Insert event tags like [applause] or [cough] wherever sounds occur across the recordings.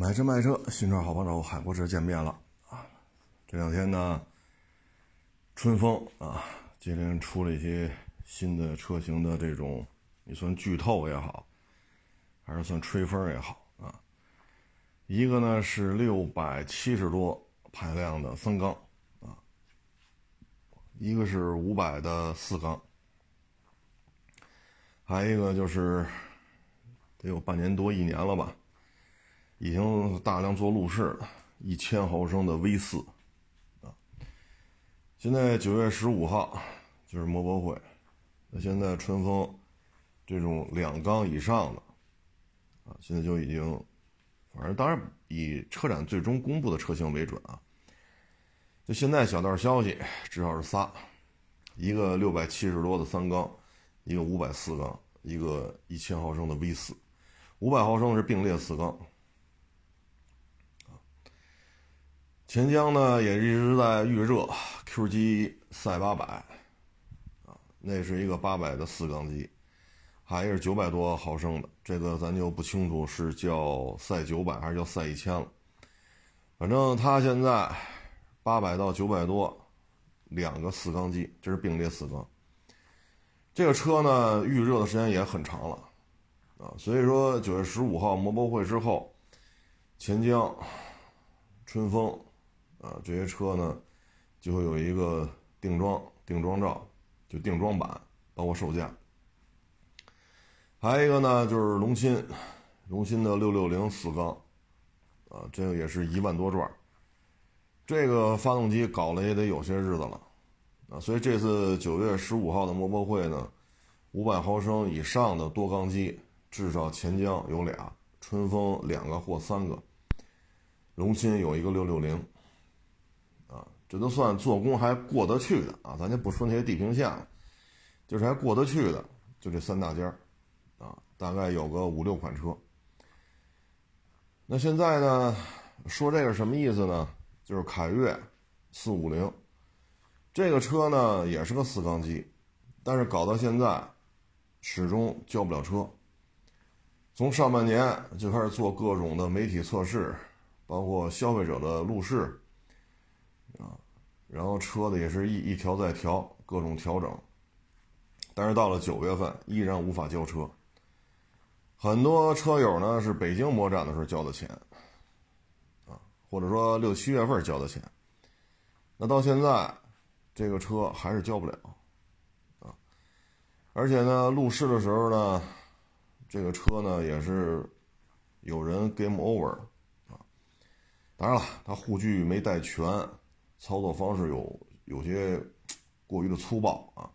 买车卖车，新车好帮手，海博士见面了啊！这两天呢，春风啊，接连出了一些新的车型的这种，你算剧透也好，还是算吹风也好啊。一个呢是六百七十多排量的三缸啊，一个是五百的四缸，还有一个就是得有半年多一年了吧。已经大量做路试了，一千毫升的 V 四，啊，现在九月十五号就是摩博会，那现在春风这种两缸以上的，啊，现在就已经，反正当然以车展最终公布的车型为准啊。就现在小道消息，至少是仨，一个六百七十多的三缸，一个五百四缸，一个一千毫升的 V 四，五百毫升是并列四缸。钱江呢也一直在预热 QG 赛八百，啊，那是一个八百的四缸机，还是九百多毫升的，这个咱就不清楚是叫赛九百还是叫赛一千了。反正它现在八百到九百多，两个四缸机，这是并列四缸。这个车呢预热的时间也很长了，啊，所以说九月十五号摩博会之后，钱江、春风。啊，这些车呢，就会有一个定妆、定妆照，就定妆版，包括售价。还有一个呢，就是龙鑫，龙鑫的六六零四缸，啊，这个也是一万多转。这个发动机搞了也得有些日子了，啊，所以这次九月十五号的摩博会呢，五百毫升以上的多缸机，至少钱江有俩，春风两个或三个，龙鑫有一个六六零。这都算做工还过得去的啊，咱就不说那些地平线了，就是还过得去的，就这三大家啊，大概有个五六款车。那现在呢，说这个什么意思呢？就是凯越四五零这个车呢，也是个四缸机，但是搞到现在，始终交不了车。从上半年就开始做各种的媒体测试，包括消费者的路试。然后车子也是一一调再调，各种调整，但是到了九月份依然无法交车。很多车友呢是北京摩展的时候交的钱，啊，或者说六七月份交的钱，那到现在这个车还是交不了，啊，而且呢路试的时候呢，这个车呢也是有人 game over，啊，当然了，他护具没带全。操作方式有有些过于的粗暴啊，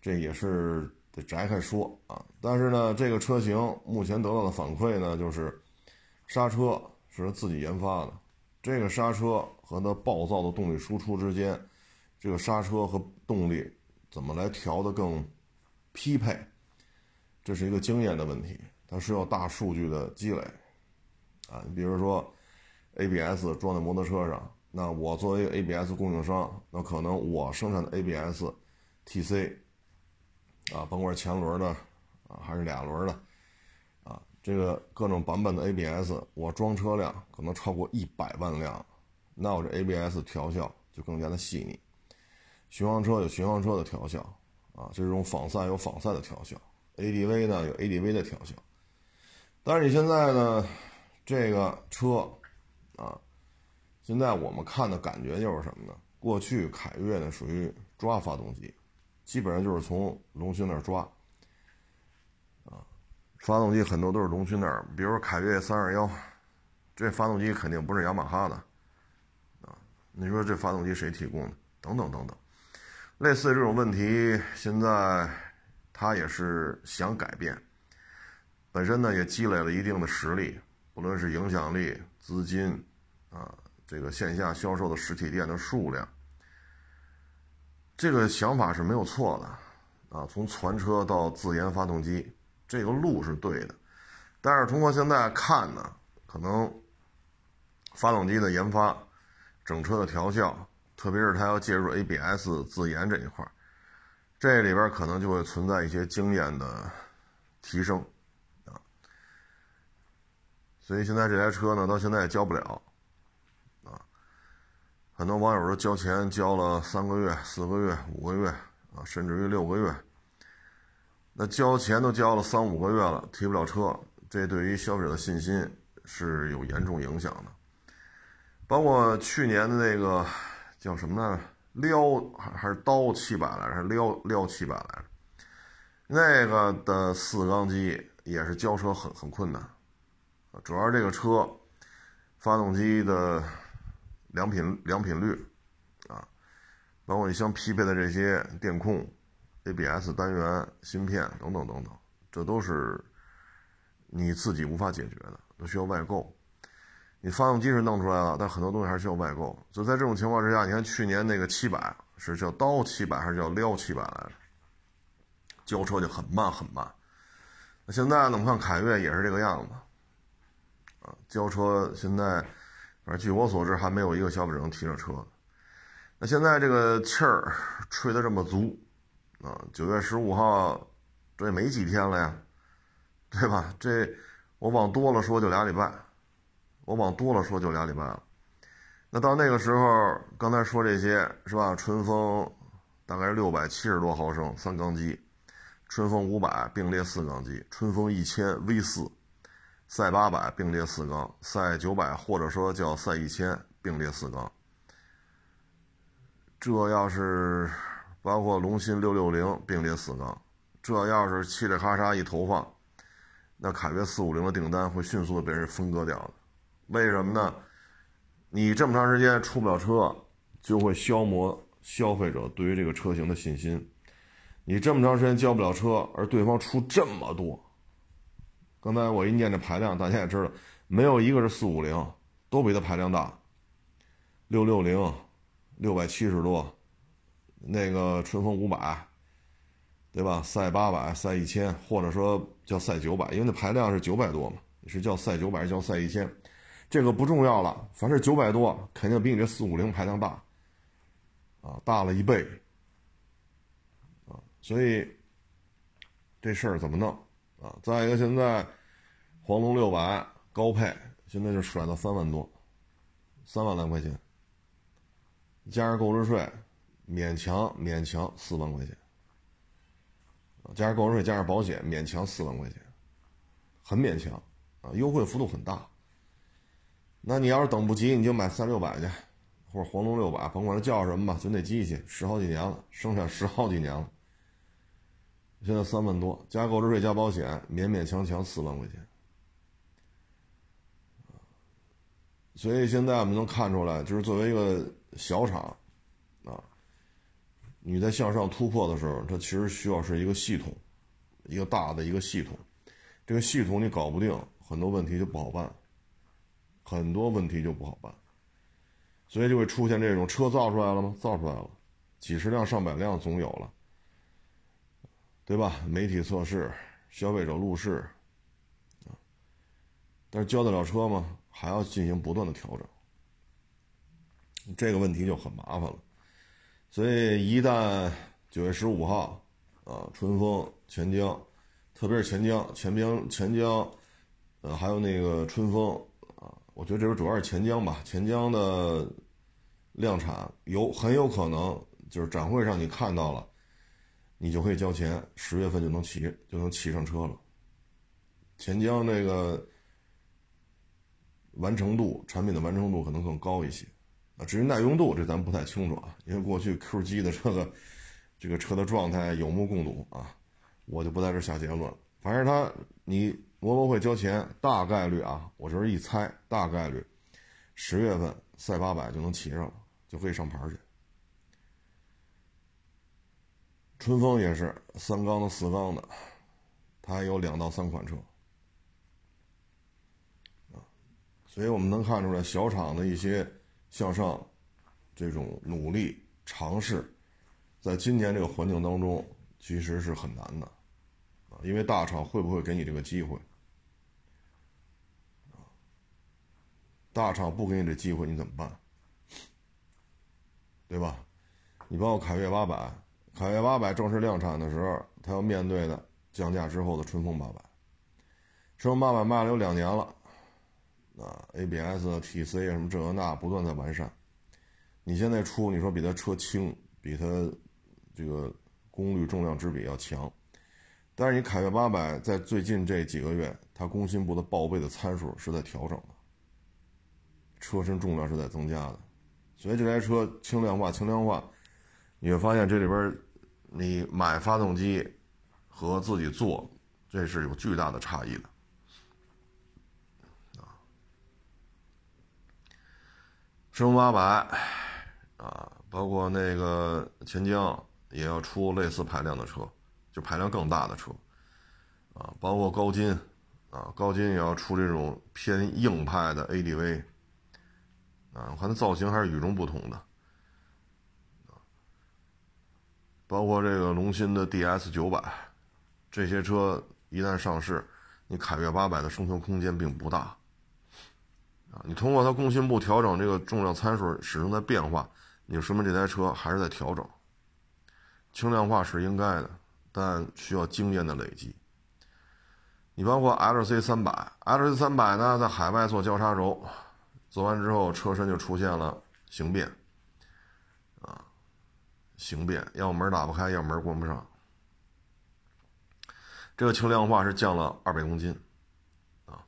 这也是得摘开说啊。但是呢，这个车型目前得到的反馈呢，就是刹车是自己研发的，这个刹车和它暴躁的动力输出之间，这个刹车和动力怎么来调的更匹配，这是一个经验的问题，它需要大数据的积累啊。你比如说，ABS 装在摩托车上。那我作为 ABS 供应商，那可能我生产的 ABS TC 啊，甭管前轮的啊，还是俩轮的啊，这个各种版本的 ABS，我装车辆可能超过一百万辆，那我这 ABS 调校就更加的细腻。巡航车有巡航车的调校啊，这种仿赛有仿赛的调校，ADV 呢有 ADV 的调校。但是你现在呢，这个车。现在我们看的感觉就是什么呢？过去凯越呢属于抓发动机，基本上就是从龙芯那儿抓，啊，发动机很多都是龙芯那儿。比如说凯越三二幺，这发动机肯定不是雅马哈的，啊，你说这发动机谁提供的？等等等等，类似这种问题，现在他也是想改变，本身呢也积累了一定的实力，不论是影响力、资金，啊。这个线下销售的实体店的数量，这个想法是没有错的，啊，从传车到自研发动机，这个路是对的，但是通过现在看呢，可能发动机的研发、整车的调校，特别是它要介入 ABS 自研这一块这里边可能就会存在一些经验的提升，啊，所以现在这台车呢，到现在也交不了，很多网友都交钱交了三个月、四个月、五个月啊，甚至于六个月。那交钱都交了三五个月了，提不了车，这对于消费者的信心是有严重影响的。包括去年的那个叫什么呢？撩还是刀七百来着？撩撩七百来着？那个的四缸机也是交车很很困难，主要这个车发动机的良品良品率啊，包括你相匹配的这些电控、ABS 单元、芯片等等等等，这都是你自己无法解决的，都需要外购。你发动机是弄出来了，但很多东西还是需要外购。所以在这种情况之下，你看去年那个七百是叫刀七百还是叫撩七百来着？交车就很慢很慢，那现在呢？我们看凯越也是这个样子，啊，交车现在，反正据我所知还没有一个消费者能提上车。那现在这个气儿吹得这么足，啊，九月十五号，这也没几天了呀，对吧？这我往多了说就俩礼拜，我往多了说就俩礼拜了。那到那个时候，刚才说这些是吧？春风大概是六百七十多毫升三缸机。春风五百并列四缸机，春风一千 V 四，赛八百并列四缸，赛九百或者说叫赛一千并列四缸。这要是包括龙芯六六零并列四缸，这要是嘁哩喀嚓一投放，那凯越四五零的订单会迅速的被人分割掉的。为什么呢？你这么长时间出不了车，就会消磨消费者对于这个车型的信心。你这么长时间交不了车，而对方出这么多，刚才我一念这排量，大家也知道，没有一个是四五零，都比它排量大。六六零，六百七十多，那个春风五百，对吧？赛八百、赛一千，或者说叫赛九百，因为那排量是九百多嘛，是叫赛九百，叫赛一千，这个不重要了，凡是九百多，肯定比你这四五零排量大，啊，大了一倍。所以这事儿怎么弄啊？再一个，现在黄龙六百高配现在就甩到三万多，三万来块钱，加上购置税，勉强勉强四万块钱，加上购置税加上保险，勉强四万块钱，很勉强啊，优惠幅度很大。那你要是等不及，你就买三六百去，或者黄龙六百，甭管它叫什么吧，就那机器十好几年了，生产十好几年了。现在三万多，加购置税加保险，勉勉强强四万块钱。所以现在我们能看出来，就是作为一个小厂，啊，你在向上突破的时候，它其实需要是一个系统，一个大的一个系统。这个系统你搞不定，很多问题就不好办，很多问题就不好办。所以就会出现这种车造出来了吗？造出来了，几十辆上百辆总有了。对吧？媒体测试，消费者路试，啊，但是交得了车吗？还要进行不断的调整，这个问题就很麻烦了。所以一旦九月十五号，啊，春风、钱江，特别是钱江、钱江、钱江，呃，还有那个春风，啊，我觉得这边主要是钱江吧。钱江的量产有很有可能就是展会上你看到了。你就可以交钱，十月份就能骑，就能骑上车了。钱江那个完成度，产品的完成度可能更高一些。啊，至于耐用度，这咱不太清楚啊，因为过去 Q 七的这个这个车的状态有目共睹啊，我就不在这下结论了。反正他你摩博会交钱，大概率啊，我这是一猜，大概率十月份赛八百就能骑上了，就可以上牌去。春风也是三缸的、四缸的，它还有两到三款车，所以我们能看出来，小厂的一些向上这种努力尝试，在今年这个环境当中，其实是很难的，啊，因为大厂会不会给你这个机会？大厂不给你这机会，你怎么办？对吧？你包括凯越八百。凯越八百正式量产的时候，它要面对的降价之后的春风八百。春风八百卖了有两年了，啊，ABS、TC 啊什么这个那，不断在完善。你现在出，你说比它车轻，比它这个功率、重量之比要强，但是你凯越八百在最近这几个月，它工信部的报备的参数是在调整的，车身重量是在增加的，所以这台车轻量化、轻量化，你会发现这里边你买发动机和自己做，这是有巨大的差异的啊。升八百，啊，包括那个钱江也要出类似排量的车，就排量更大的车，啊，包括高金，啊，高金也要出这种偏硬派的 ADV，啊，我看它造型还是与众不同的，啊，包括这个龙鑫的 DS 九百，这些车一旦上市，你凯越八百的生存空间并不大。啊，你通过它工信部调整这个重量参数始终在变化，你说明这台车还是在调整。轻量化是应该的，但需要经验的累积。你包括 LC 三百，LC 三百呢，在海外做交叉轴，做完之后车身就出现了形变，形变，要么门打不开，要么门关不上。这个轻量化是降了二百公斤。啊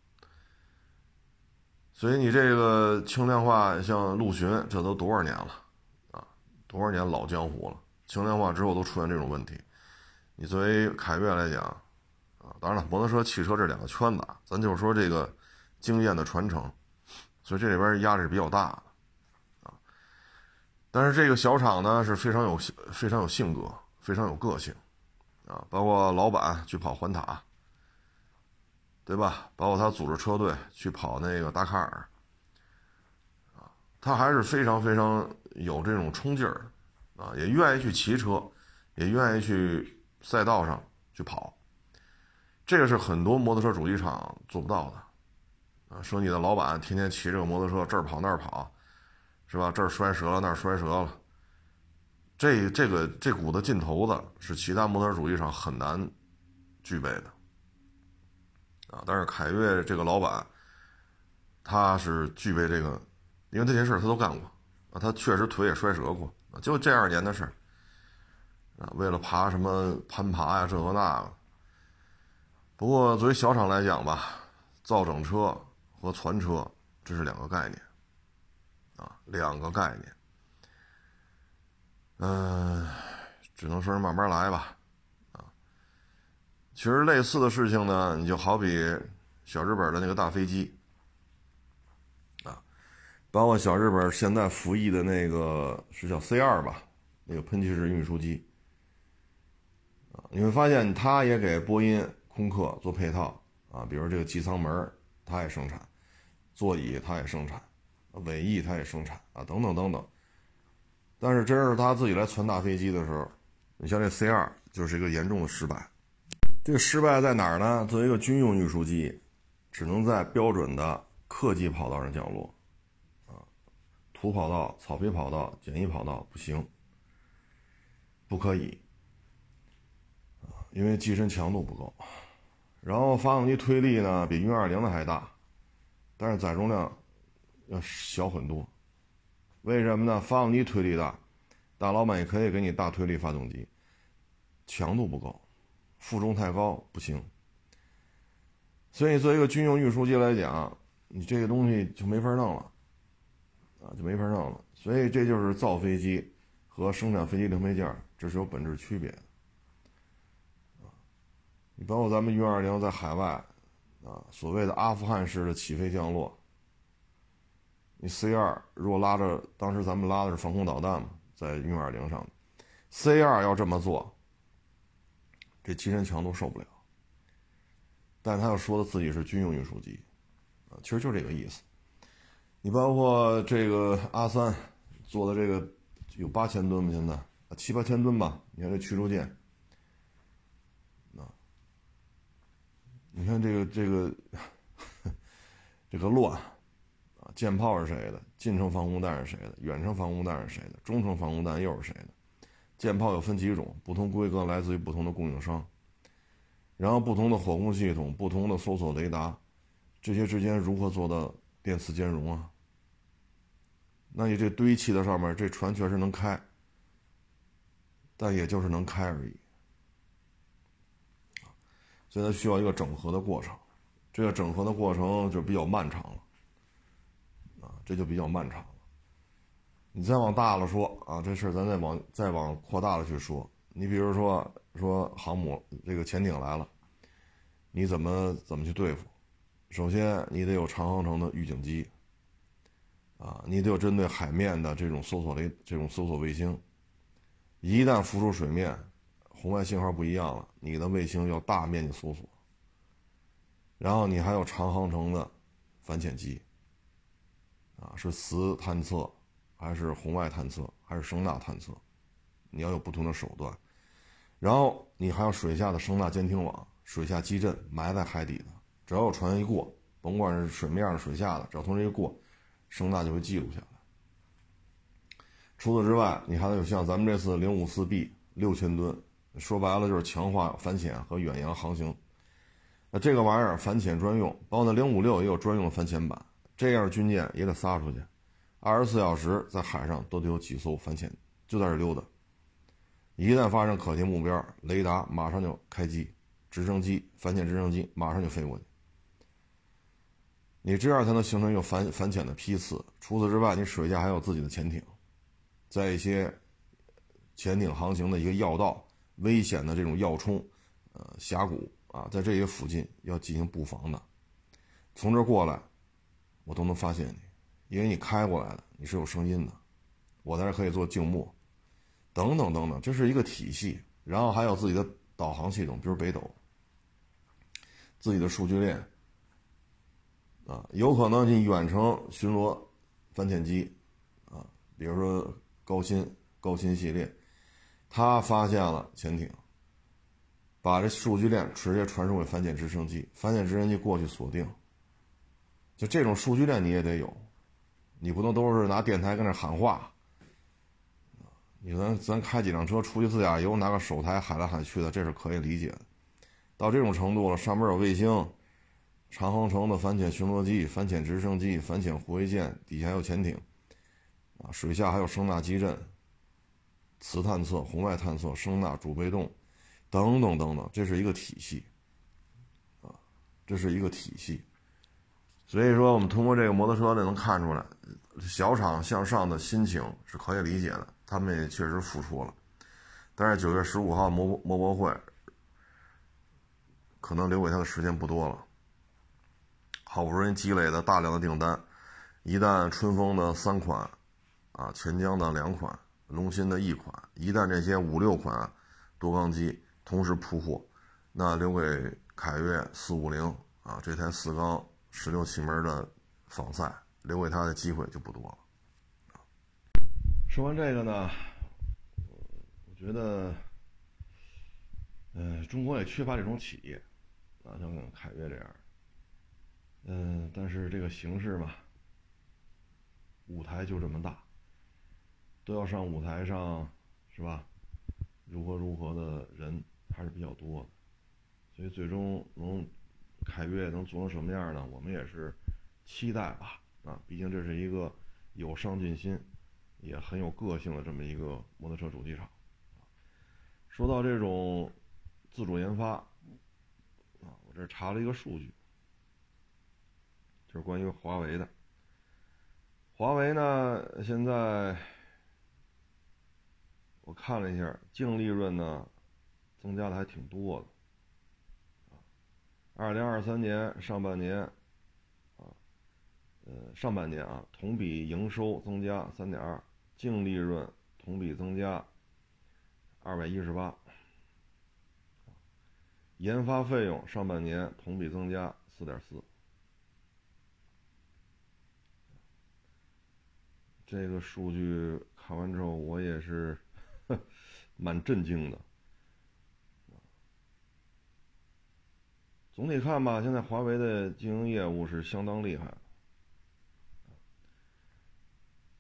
所以你这个轻量化，像陆巡，这都多少年了，啊，多少年老江湖了。轻量化之后都出现这种问题，你作为凯越来讲，啊，当然了，摩托车、汽车这两个圈子，咱就是说这个经验的传承，所以这里边压力是比较大的，但是这个小厂呢是非常有非常有性格，非常有个性，啊，包括老板去跑环塔。对吧？包括他组织车队去跑那个达喀尔，啊，他还是非常非常有这种冲劲儿，啊，也愿意去骑车，也愿意去赛道上去跑。这个是很多摩托车主机厂做不到的，啊，说你的老板天天骑这个摩托车这儿跑那儿跑，是吧？这儿摔折了那儿摔折了，这这个这股子劲头子是其他摩托车主义上很难具备的。啊，但是凯越这个老板，他是具备这个，因为这些事他都干过，啊，他确实腿也摔折过，就这二年的事儿，啊，为了爬什么攀爬呀，这个那个。不过作为小厂来讲吧，造整车和传车这是两个概念，啊，两个概念，嗯，只能说是慢慢来吧。啊其实类似的事情呢，你就好比小日本的那个大飞机，啊，包括小日本现在服役的那个是叫 C 二吧，那个喷气式运输机，啊，你会发现它也给波音、空客做配套啊，比如这个机舱门它也生产，座椅它也生产，尾翼它也生产啊，等等等等。但是真是他自己来传大飞机的时候，你像这 C 二就是一个严重的失败。这个失败在哪儿呢？作为一个军用运输机，只能在标准的客机跑道上降落，啊，土跑道、草皮跑道、简易跑道不行，不可以，啊，因为机身强度不够，然后发动机推力呢比运二零的还大，但是载重量要小很多，为什么呢？发动机推力大，大老板也可以给你大推力发动机，强度不够。负重太高不行，所以作为一个军用运输机来讲，你这个东西就没法弄了，啊，就没法弄了。所以这就是造飞机和生产飞机零配件，这是有本质区别的。你包括咱们运二零在海外，啊，所谓的阿富汗式的起飞降落，你 C 二如果拉着，当时咱们拉的是防空导弹嘛，在运二零上，C 二要这么做。这机身强度受不了，但他又说的自己是军用运输机，啊，其实就这个意思。你包括这个阿三做的这个有八千吨吗？现在七八千吨吧？你看这驱逐舰，啊，你看这个这个 [laughs] 这个乱啊，舰炮是谁的？近程防空弹是谁的？远程防空弹是谁的？中程防空弹又是谁的？舰炮又分几种，不同规格来自于不同的供应商，然后不同的火控系统、不同的搜索雷达，这些之间如何做到电磁兼容啊。那你这堆砌的上面，这船确实能开，但也就是能开而已。所以它需要一个整合的过程，这个整合的过程就比较漫长了，这就比较漫长了。你再往大了说啊，这事咱再往再往扩大了去说，你比如说说航母这个潜艇来了，你怎么怎么去对付？首先你得有长航程的预警机，啊，你得有针对海面的这种搜索雷这种搜索卫星，一旦浮出水面。红外信号不一样了，你的卫星要大面积搜索，然后你还有长航程的反潜机，啊，是磁探测，还是红外探测，还是声纳探测？你要有不同的手段，然后你还有水下的声纳监听网、水下基阵埋在海底的，只要有船一过，甭管是水面的、水下的，只要从这一过，声纳就会记录下来。除此之外，你还得有像咱们这次零五四 B 六千吨。说白了就是强化反潜和远洋航行。那这个玩意儿反潜专用，包括那零五六也有专用的反潜板。这样军舰也得撒出去，二十四小时在海上都得有几艘反潜，就在这溜达。一旦发生可疑目标，雷达马上就开机，直升机反潜直升机马上就飞过去。你这样才能形成一个反反潜的批次。除此之外，你水下还有自己的潜艇，在一些潜艇航行的一个要道。危险的这种要冲，呃，峡谷啊，在这些附近要进行布防的，从这过来，我都能发现你，因为你开过来的，你是有声音的，我在这可以做静默，等等等等，这是一个体系，然后还有自己的导航系统，比如北斗，自己的数据链，啊，有可能你远程巡逻反潜机，啊，比如说高新高新系列。他发现了潜艇，把这数据链直接传输给反潜直升机，反潜直升机过去锁定。就这种数据链你也得有，你不能都是拿电台跟那喊话。你咱咱开几辆车出去自驾游，拿个手台喊来喊去的，这是可以理解的。到这种程度了，上面有卫星、长航程的反潜巡逻机、反潜直升机、反潜护卫舰，底下有潜艇，啊，水下还有声纳基阵。磁探测、红外探测、声纳、主被动，等等等等，这是一个体系，啊，这是一个体系。所以说，我们通过这个摩托车呢，能看出来，小厂向上的心情是可以理解的，他们也确实付出了。但是九月十五号摩摩博会，可能留给他的时间不多了。好不容易积累的大量的订单，一旦春风的三款，啊，钱江的两款。龙芯的一款，一旦这些五六款多缸机同时铺货，那留给凯越四五零啊这台四缸十六气门的仿赛，留给他的机会就不多了。说完这个呢，我觉得，嗯，中国也缺乏这种企业啊，像凯越这样，嗯，但是这个形势嘛，舞台就这么大。都要上舞台上，是吧？如何如何的人还是比较多的，所以最终能凯越能做成什么样呢？我们也是期待吧。啊，毕竟这是一个有上进心、也很有个性的这么一个摩托车主机厂。说到这种自主研发，啊，我这查了一个数据，就是关于华为的。华为呢，现在。我看了一下，净利润呢，增加的还挺多的。二零二三年上半年，啊，呃，上半年啊，同比营收增加三点二，净利润同比增加二百一十八，研发费用上半年同比增加四点四。这个数据看完之后，我也是。[laughs] 蛮震惊的。总体看吧，现在华为的经营业务是相当厉害。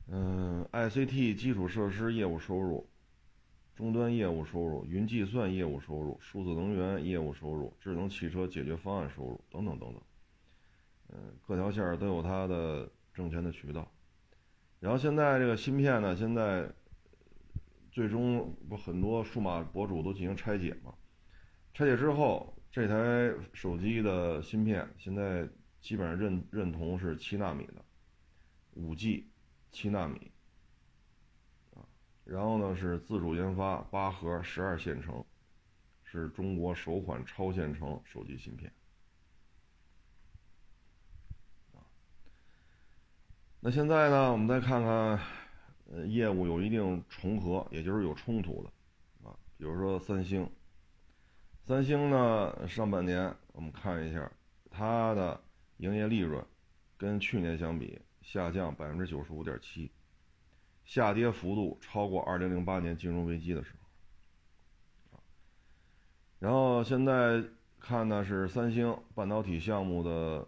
嗯，ICT 基础设施业务收入、终端业务收入、云计算业务收入、数字能源业务收入、智能汽车解决方案收入等等等等。嗯，各条线都有它的挣钱的渠道。然后现在这个芯片呢，现在最终不很多数码博主都进行拆解嘛？拆解之后，这台手机的芯片现在基本上认认同是七纳米的，五 G，七纳米。然后呢是自主研发八核十二线程，是中国首款超线程手机芯片。那现在呢，我们再看看，呃，业务有一定重合，也就是有冲突的，啊，比如说三星。三星呢，上半年我们看一下，它的营业利润跟去年相比下降百分之九十五点七。下跌幅度超过2008年金融危机的时候，然后现在看呢是三星半导体项目的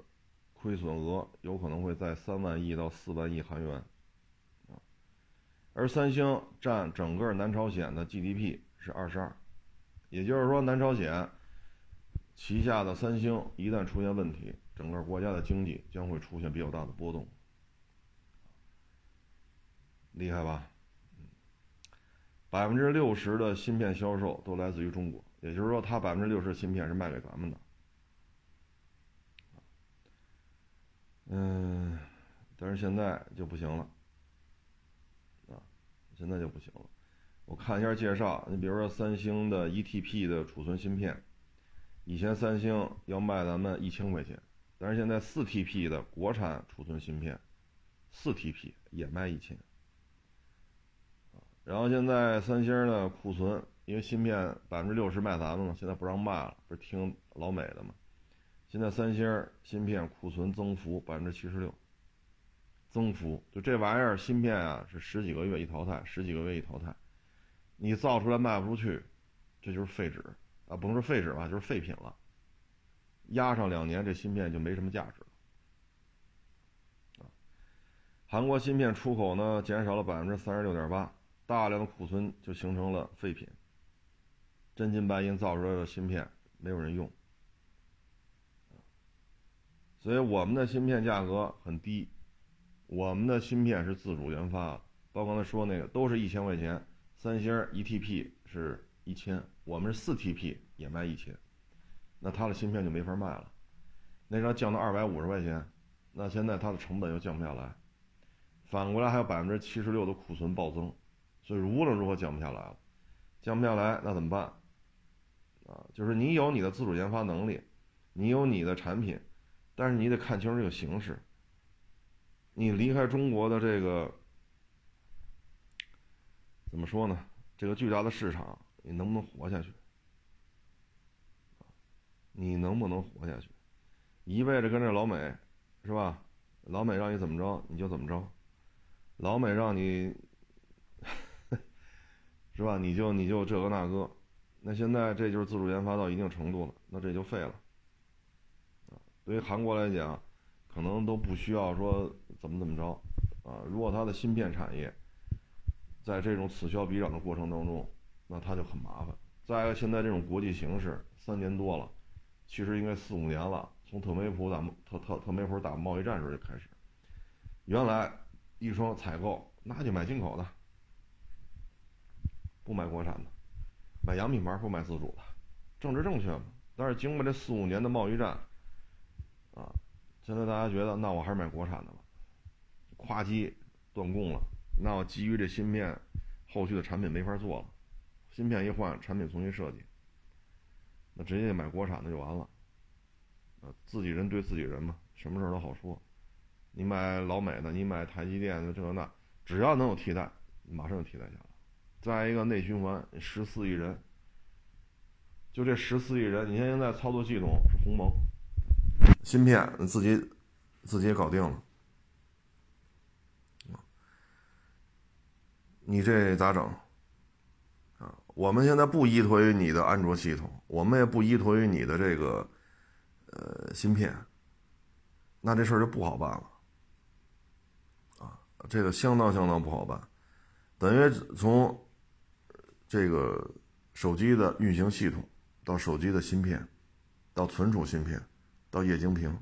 亏损额有可能会在三万亿到四万亿韩元，而三星占整个南朝鲜的 GDP 是二十二，也就是说南朝鲜旗下的三星一旦出现问题，整个国家的经济将会出现比较大的波动。厉害吧？百分之六十的芯片销售都来自于中国，也就是说，它百分之六十芯片是卖给咱们的。嗯，但是现在就不行了，啊，现在就不行了。我看一下介绍，你比如说三星的一 TP 的储存芯片，以前三星要卖咱们一千块钱，但是现在四 TP 的国产储存芯片，四 TP 也卖一千。然后现在三星呢库存，因为芯片百分之六十卖咱们了，现在不让卖了，不是听老美的吗？现在三星芯片库存增幅百分之七十六，增幅就这玩意儿芯片啊是十几个月一淘汰，十几个月一淘汰，你造出来卖不出去，这就是废纸啊，甭说废纸吧，就是废品了，压上两年这芯片就没什么价值了。啊，韩国芯片出口呢减少了百分之三十六点八。大量的库存就形成了废品，真金白银造出来的芯片没有人用，所以我们的芯片价格很低，我们的芯片是自主研发的，包括刚才说那个都是一千块钱，三星一 TP 是一千，我们是四 TP 也卖一千，那它的芯片就没法卖了，那张降到二百五十块钱，那现在它的成本又降不下来，反过来还有百分之七十六的库存暴增。所以无论如何降不下来了，降不下来那怎么办？啊，就是你有你的自主研发能力，你有你的产品，但是你得看清楚这个形势。你离开中国的这个怎么说呢？这个巨大的市场，你能不能活下去？你能不能活下去？一味着跟着老美，是吧？老美让你怎么着你就怎么着，老美让你。[laughs] 是吧？你就你就这个那个，那现在这就是自主研发到一定程度了，那这就废了。啊，对于韩国来讲，可能都不需要说怎么怎么着，啊，如果它的芯片产业在这种此消彼长的过程当中，那他就很麻烦。再一个，现在这种国际形势，三年多了，其实应该四五年了，从特梅普打特特特梅普打贸易战时候就开始，原来一双采购，那就买进口的。不买国产的，买洋品牌不买自主的，政治正确嘛？但是经过这四五年的贸易战，啊，现在大家觉得那我还是买国产的吧？跨机断供了，那我基于这芯片，后续的产品没法做了，芯片一换，产品重新设计，那直接买国产的就完了。啊，自己人对自己人嘛，什么事都好说。你买老美的，你买台积电的这个那，只要能有替代，马上就替代下来。再一个内循环，十四亿人，就这十四亿人，你现在操作系统是鸿蒙，芯片自己自己搞定了，你这咋整？啊，我们现在不依托于你的安卓系统，我们也不依托于你的这个呃芯片，那这事儿就不好办了，啊，这个相当相当不好办，等于从。这个手机的运行系统，到手机的芯片，到存储芯片，到液晶屏，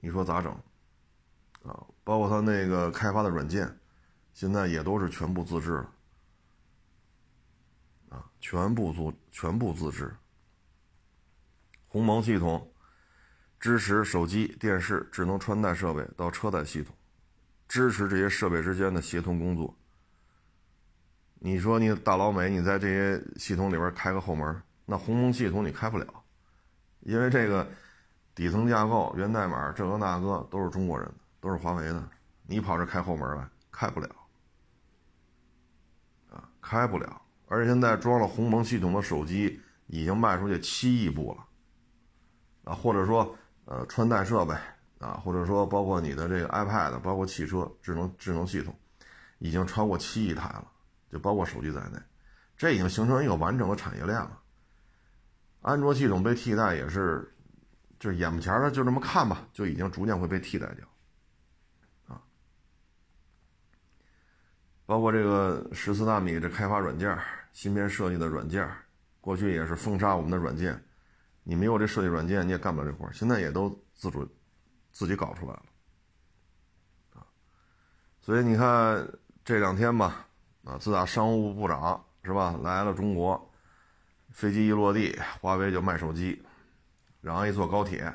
你说咋整？啊，包括它那个开发的软件，现在也都是全部自制，啊，全部做全部自制。鸿蒙系统支持手机、电视、智能穿戴设备到车载系统，支持这些设备之间的协同工作。你说你大老美，你在这些系统里边开个后门，那鸿蒙系统你开不了，因为这个底层架构、源代码这个那个都是中国人的，都是华为的，你跑这开后门来，开不了，啊，开不了。而且现在装了鸿蒙系统的手机已经卖出去七亿部了。啊，或者说，呃，穿戴设备啊，或者说包括你的这个 iPad，包括汽车智能智能系统，已经超过七亿台了，就包括手机在内，这已经形成一个完整的产业链了。安卓系统被替代也是，就是眼不前的就这么看吧，就已经逐渐会被替代掉。啊，包括这个十四纳米这开发软件、芯片设计的软件，过去也是封杀我们的软件。你没有这设计软件，你也干不了这活现在也都自主自己搞出来了，啊，所以你看这两天吧，啊，自打商务部长是吧来了中国，飞机一落地，华为就卖手机，然后一坐高铁，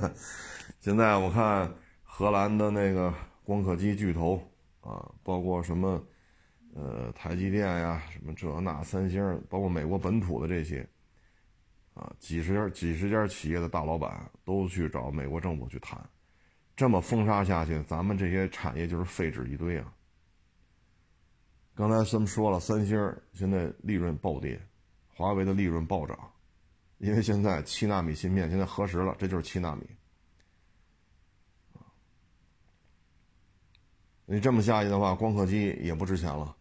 [laughs] 现在我看荷兰的那个光刻机巨头啊，包括什么呃台积电呀，什么这那三星，包括美国本土的这些。啊，几十家、几十家企业的大老板都去找美国政府去谈，这么封杀下去，咱们这些产业就是废纸一堆啊。刚才咱们说了，三星现在利润暴跌，华为的利润暴涨，因为现在七纳米芯片现在核实了，这就是七纳米。你这么下去的话，光刻机也不值钱了。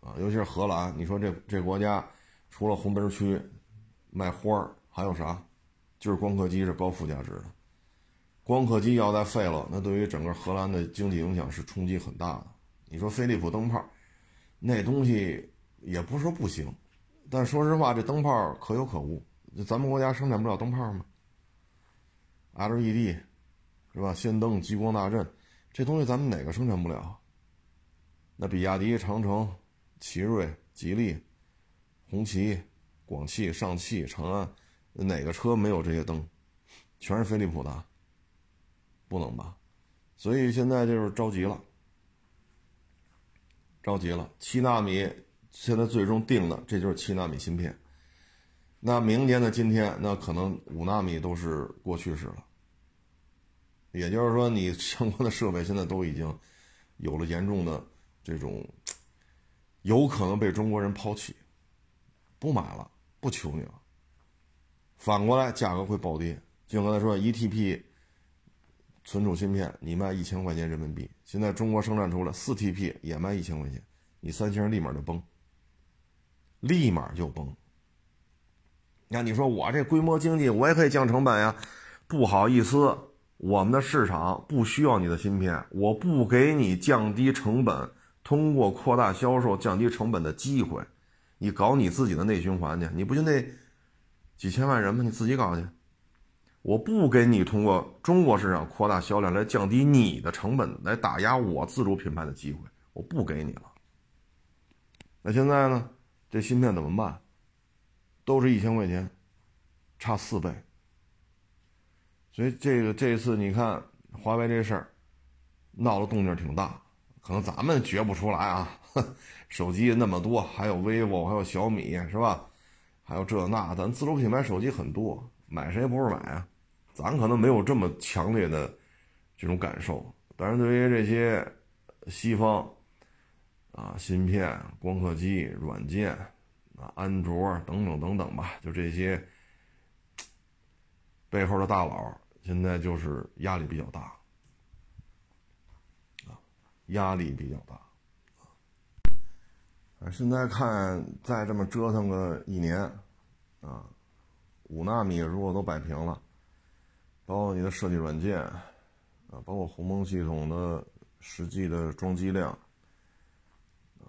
啊，尤其是荷兰，你说这这国家除了红灯区。卖花儿还有啥？就是光刻机是高附加值的，光刻机要再废了，那对于整个荷兰的经济影响是冲击很大的。你说飞利浦灯泡，那东西也不是说不行，但说实话，这灯泡可有可无。咱们国家生产不了灯泡吗？LED 是吧？氙灯、激光大阵，这东西咱们哪个生产不了？那比亚迪、长城、奇瑞、吉利、红旗。广汽、上汽、长安，哪个车没有这些灯？全是飞利浦的，不能吧？所以现在就是着急了，着急了。七纳米现在最终定的，这就是七纳米芯片。那明年的今天，那可能五纳米都是过去式了。也就是说，你相关的设备现在都已经有了严重的这种，有可能被中国人抛弃，不买了。不求你了，反过来价格会暴跌。就刚才说，一 TP 存储芯片你卖一千块钱人民币，现在中国生产出了四 TP 也卖一千块钱，你三星立马就崩，立马就崩。那你说我这规模经济，我也可以降成本呀？不好意思，我们的市场不需要你的芯片，我不给你降低成本，通过扩大销售降低成本的机会。你搞你自己的内循环去，你不就那几千万人吗？你自己搞去。我不给你通过中国市场扩大销量来降低你的成本，来打压我自主品牌的机会，我不给你了。那现在呢？这芯片怎么办？都是一千块钱，差四倍。所以这个这次你看华为这事儿闹的动静挺大，可能咱们觉不出来啊。手机那么多，还有 vivo，还有小米，是吧？还有这那，咱自主品牌手机很多，买谁不是买啊？咱可能没有这么强烈的这种感受，但是对于这些西方啊，芯片、光刻机、软件啊、安卓等等等等吧，就这些背后的大佬，现在就是压力比较大啊，压力比较大。啊现在看，再这么折腾个一年，啊，五纳米如果都摆平了，包括你的设计软件，啊，包括鸿蒙系统的实际的装机量，啊，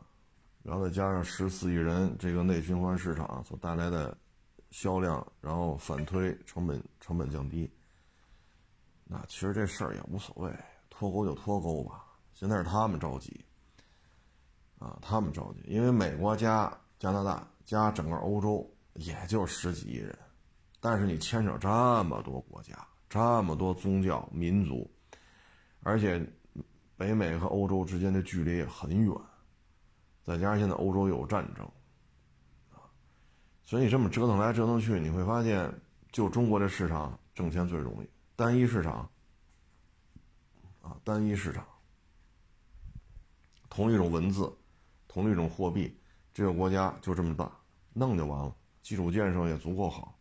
然后再加上十四亿人这个内循环市场所带来的销量，然后反推成本成本降低，那其实这事儿也无所谓，脱钩就脱钩吧。现在是他们着急，啊，他们着急，因为美国加加拿大加整个欧洲也就十几亿人，但是你牵扯这么多国家，这么多宗教民族，而且北美和欧洲之间的距离也很远，再加上现在欧洲有战争，啊，所以你这么折腾来折腾去，你会发现，就中国这市场挣钱最容易。单一市场，啊，单一市场，同一种文字，同一种货币，这个国家就这么大，弄就完了，基础建设也足够好，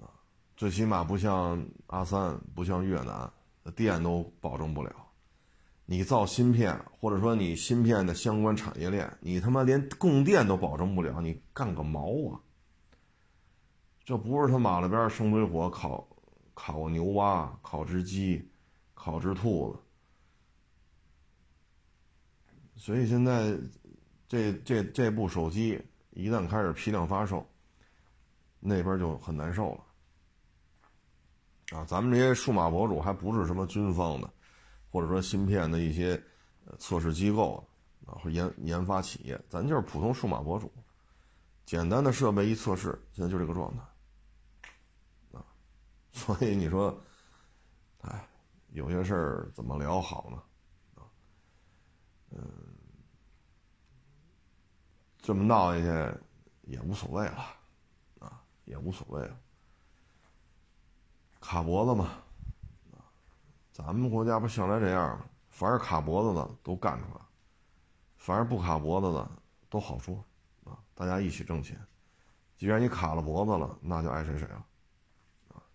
啊，最起码不像阿三，不像越南，电都保证不了，你造芯片，或者说你芯片的相关产业链，你他妈连供电都保证不了，你干个毛啊？这不是他马路边生堆火烤。烤牛蛙，烤只鸡，烤只兔子。所以现在，这这这部手机一旦开始批量发售，那边就很难受了。啊，咱们这些数码博主还不是什么军方的，或者说芯片的一些测试机构啊，或研研发企业，咱就是普通数码博主，简单的设备一测试，现在就这个状态。所以你说，哎，有些事儿怎么聊好呢？嗯，这么闹下去也无所谓了，啊，也无所谓了，卡脖子嘛，啊，咱们国家不向来这样吗？凡是卡脖子的都干出来，凡是不卡脖子的都好说，啊，大家一起挣钱。既然你卡了脖子了，那就爱谁谁了。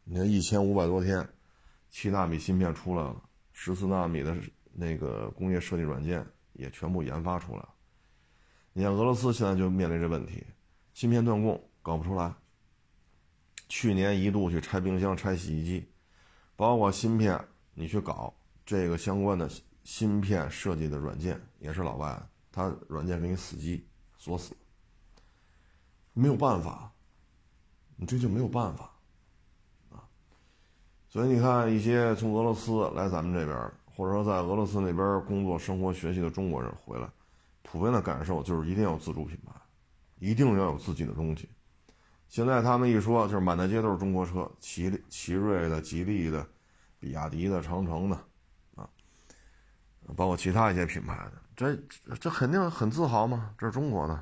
你看一千五百多天，七纳米芯片出来了，十四纳米的那个工业设计软件也全部研发出来了。你看俄罗斯现在就面临这问题，芯片断供搞不出来。去年一度去拆冰箱、拆洗衣机，包括芯片，你去搞这个相关的芯片设计的软件也是老外，他软件给你死机锁死，没有办法，你这就没有办法。所以你看，一些从俄罗斯来咱们这边，或者说在俄罗斯那边工作、生活、学习的中国人回来，普遍的感受就是一定要自主品牌，一定要有自己的东西。现在他们一说，就是满大街都是中国车，奇奇瑞的、吉利的、比亚迪的、长城的，啊，包括其他一些品牌的，这这肯定很自豪嘛，这是中国的，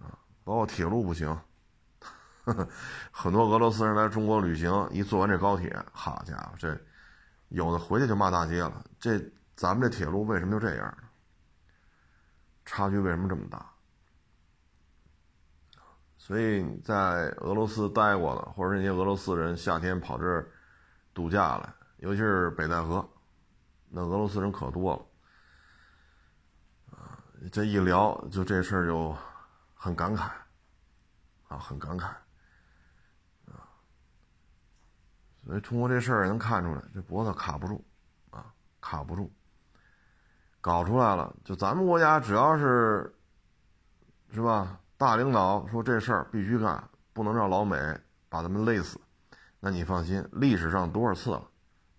啊，包括铁路不行。[laughs] 很多俄罗斯人来中国旅行，一坐完这高铁，好家伙，这有的回去就骂大街了。这咱们这铁路为什么就这样？差距为什么这么大？所以在俄罗斯待过的，或者那些俄罗斯人夏天跑这儿度假来，尤其是北戴河，那俄罗斯人可多了。这一聊就这事儿就很感慨，啊，很感慨。所以通过这事儿也能看出来，这脖子卡不住，啊，卡不住。搞出来了，就咱们国家只要是，是吧？大领导说这事儿必须干，不能让老美把咱们累死。那你放心，历史上多少次了？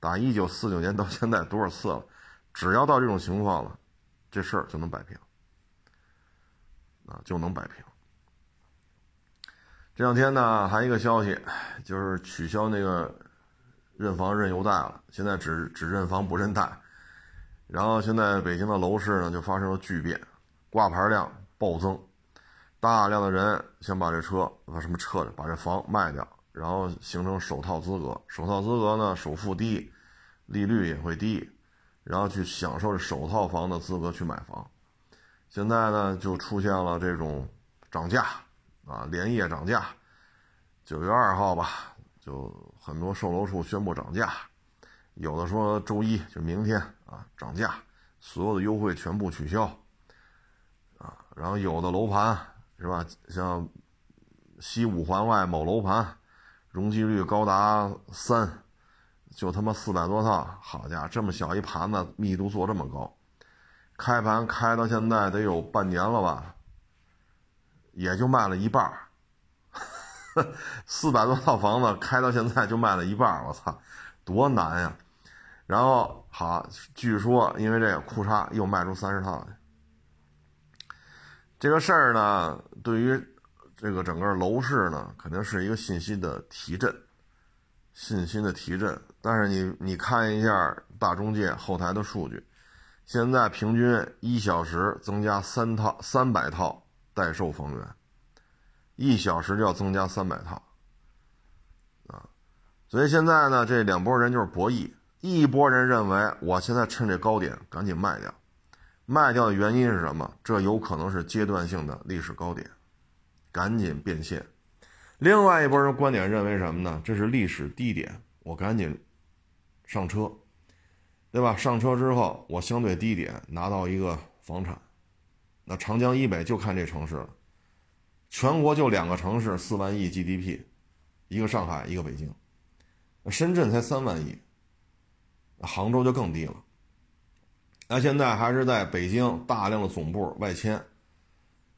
打一九四九年到现在多少次了？只要到这种情况了，这事儿就能摆平，啊，就能摆平。这两天呢，还一个消息，就是取消那个。认房认优贷了，现在只只认房不认贷，然后现在北京的楼市呢就发生了巨变，挂牌量暴增，大量的人想把这车把什么撤的，把这房卖掉，然后形成首套资格，首套资格呢首付低，利率也会低，然后去享受这首套房的资格去买房，现在呢就出现了这种涨价啊，连夜涨价，九月二号吧。就很多售楼处宣布涨价，有的说周一就明天啊涨价，所有的优惠全部取消，啊，然后有的楼盘是吧，像西五环外某楼盘，容积率高达三，就他妈四百多套，好家伙，这么小一盘子，密度做这么高，开盘开到现在得有半年了吧，也就卖了一半 [laughs] 四百多套房子开到现在就卖了一半，我操，多难呀！然后好，据说因为这个库嚓又卖出三十套去。这个事儿呢，对于这个整个楼市呢，肯定是一个信息的提振，信心的提振。但是你你看一下大中介后台的数据，现在平均一小时增加三套三百套待售房源，一小时就要增加三百套，啊，所以现在呢，这两拨人就是博弈。一波人认为，我现在趁这高点赶紧卖掉，卖掉的原因是什么？这有可能是阶段性的历史高点，赶紧变现。另外一波人观点认为什么呢？这是历史低点，我赶紧上车，对吧？上车之后，我相对低点拿到一个房产。那长江以北就看这城市了，全国就两个城市四万亿 GDP，一个上海，一个北京，深圳才三万亿。杭州就更低了，那现在还是在北京大量的总部外迁，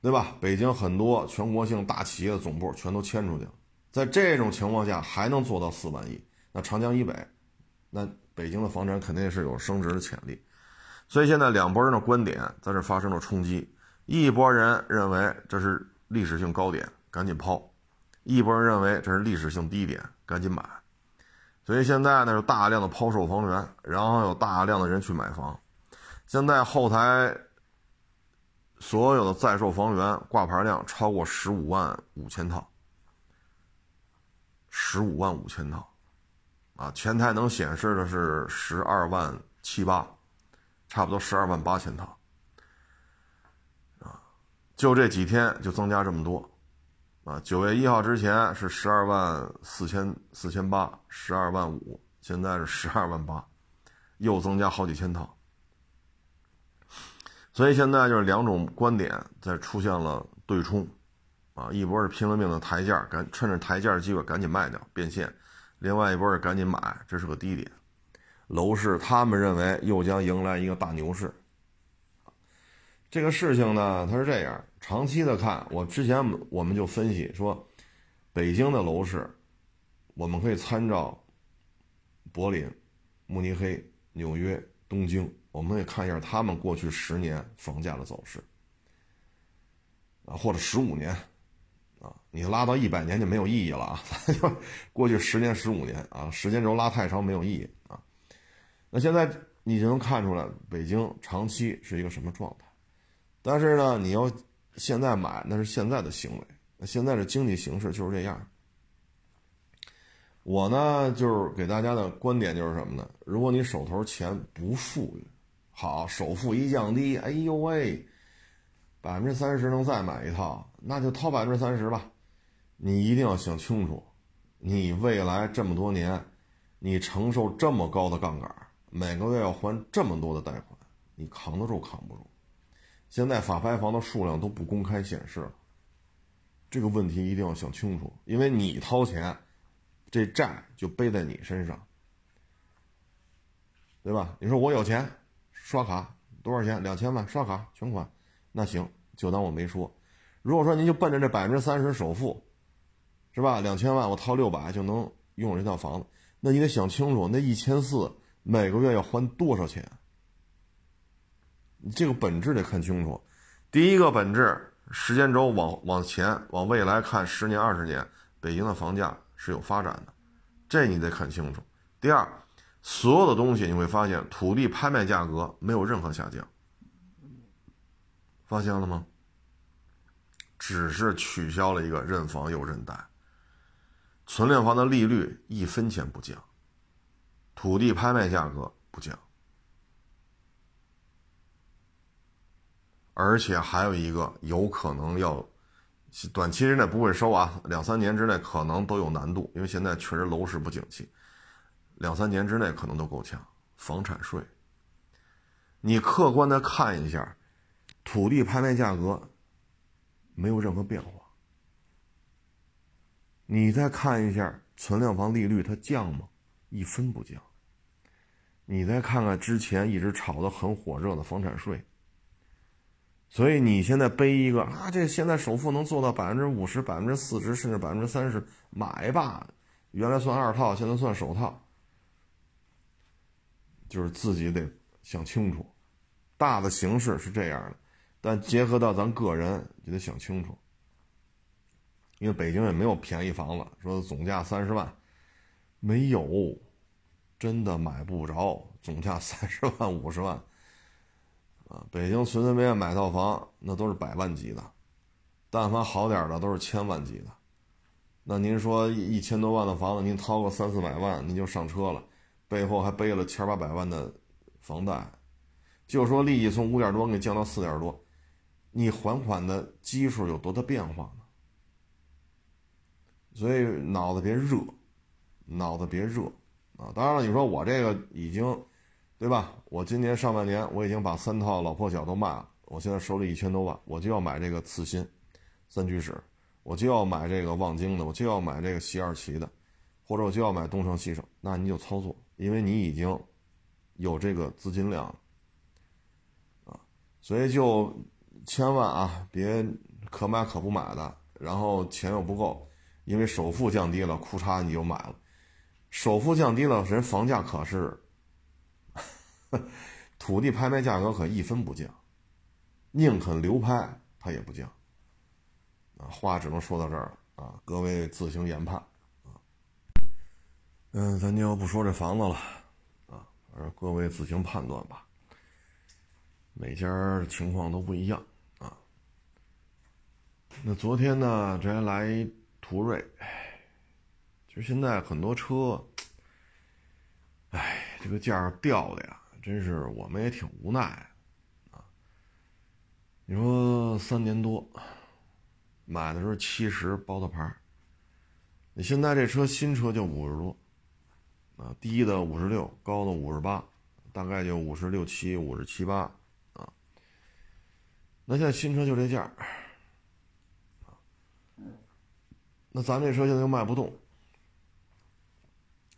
对吧？北京很多全国性大企业的总部全都迁出去了，在这种情况下还能做到四万亿，那长江以北，那北京的房产肯定是有升值的潜力。所以现在两拨人的观点在这发生了冲击，一拨人认为这是历史性高点，赶紧抛；一拨人认为这是历史性低点，赶紧买。所以现在呢，有大量的抛售房源，然后有大量的人去买房。现在后台所有的在售房源挂牌量超过十五万五千套，十五万五千套，啊，前台能显示的是十二万七八，差不多十二万八千套，就这几天就增加这么多。啊，九月一号之前是十二万四千四千八，十二万五，现在是十二万八，又增加好几千套。所以现在就是两种观点在出现了对冲，啊，一波是拼了命的抬价，赶趁着抬价的机会赶紧卖掉变现，另外一波是赶紧买，这是个低点。楼市他们认为又将迎来一个大牛市。这个事情呢，它是这样。长期的看，我之前我们就分析说，北京的楼市，我们可以参照柏林、慕尼黑、纽约、东京，我们可以看一下他们过去十年房价的走势，啊，或者十五年，啊，你拉到一百年就没有意义了啊，[laughs] 就过去十年、十五年啊，时间轴拉太长没有意义啊。那现在你就能看出来，北京长期是一个什么状态，但是呢，你要。现在买那是现在的行为，那现在的经济形势就是这样。我呢就是给大家的观点就是什么呢？如果你手头钱不富裕，好，首付一降低，哎呦喂，百分之三十能再买一套，那就掏百分之三十吧。你一定要想清楚，你未来这么多年，你承受这么高的杠杆，每个月要还这么多的贷款，你扛得住扛不住？现在法拍房的数量都不公开显示了，这个问题一定要想清楚，因为你掏钱，这债就背在你身上，对吧？你说我有钱，刷卡多少钱？两千万刷卡全款，那行，就当我没说。如果说您就奔着这百分之三十首付，是吧？两千万我掏六百就能拥有这套房子，那你得想清楚，那一千四每个月要还多少钱？你这个本质得看清楚，第一个本质，时间轴往往前往未来看，十年二十年，北京的房价是有发展的，这你得看清楚。第二，所有的东西你会发现，土地拍卖价格没有任何下降，发现了吗？只是取消了一个认房又认贷，存量房的利率一分钱不降，土地拍卖价格不降。而且还有一个有可能要，短期之内不会收啊，两三年之内可能都有难度，因为现在确实楼市不景气，两三年之内可能都够呛。房产税，你客观的看一下，土地拍卖价格没有任何变化，你再看一下存量房利率它降吗？一分不降。你再看看之前一直炒得很火热的房产税。所以你现在背一个啊，这现在首付能做到百分之五十、百分之四十，甚至百分之三十，买吧。原来算二套，现在算首套，就是自己得想清楚。大的形势是这样的，但结合到咱个人就得想清楚。因为北京也没有便宜房子，说总价三十万，没有，真的买不着。总价三十万、五十万，啊，北京随随便便买套房，那都是百万级的，但凡好点的都是千万级的。那您说一千多万的房子，您掏个三四百万，您就上车了，背后还背了千八百万的房贷，就说利息从五点多给降到四点多，你还款的基数有多大变化呢？所以脑子别热，脑子别热啊！当然了，你说我这个已经。对吧？我今年上半年我已经把三套老破小都卖了，我现在手里一千多万，我就要买这个次新三居室，我就要买这个望京的，我就要买这个西二旗的，或者我就要买东城西城，那你就操作，因为你已经有这个资金量啊，所以就千万啊，别可买可不买的，然后钱又不够，因为首付降低了，库嚓你就买了，首付降低了，人房价可是。[laughs] 土地拍卖价格可一分不降，宁肯流拍它也不降。啊，话只能说到这儿了啊，各位自行研判啊。嗯，咱就不说这房子了啊，各位自行判断吧。每家情况都不一样啊。那昨天呢，这还来途锐，其实现在很多车，哎，这个价掉的呀。真是我们也挺无奈啊！你说三年多，买的时候七十包的牌你现在这车新车就五十多，啊，低的五十六，高的五十八，大概就五十六七、五十七八啊。那现在新车就这价那咱这车现在又卖不动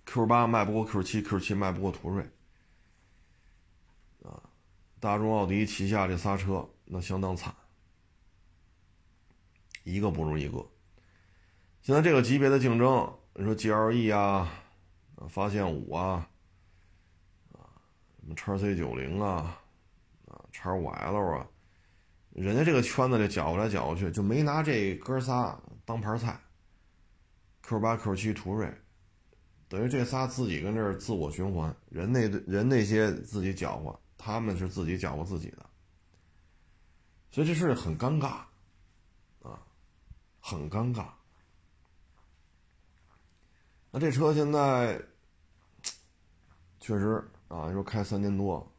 ，Q 八卖不过 Q 七，Q 七卖不过途锐。大众、奥迪旗下这仨车那相当惨，一个不如一个。现在这个级别的竞争，你说 GLE 啊，发现五啊，啊，什么叉 C 九零啊，啊，叉五 L 啊，人家这个圈子里搅过来搅过去，就没拿这哥仨当盘菜。Q 八、Q 七、途锐，等于这仨自己跟这儿自我循环，人那人那些自己搅和。他们是自己搅和自己的，所以这事很尴尬，啊，很尴尬。那这车现在确实啊，你说开三年多，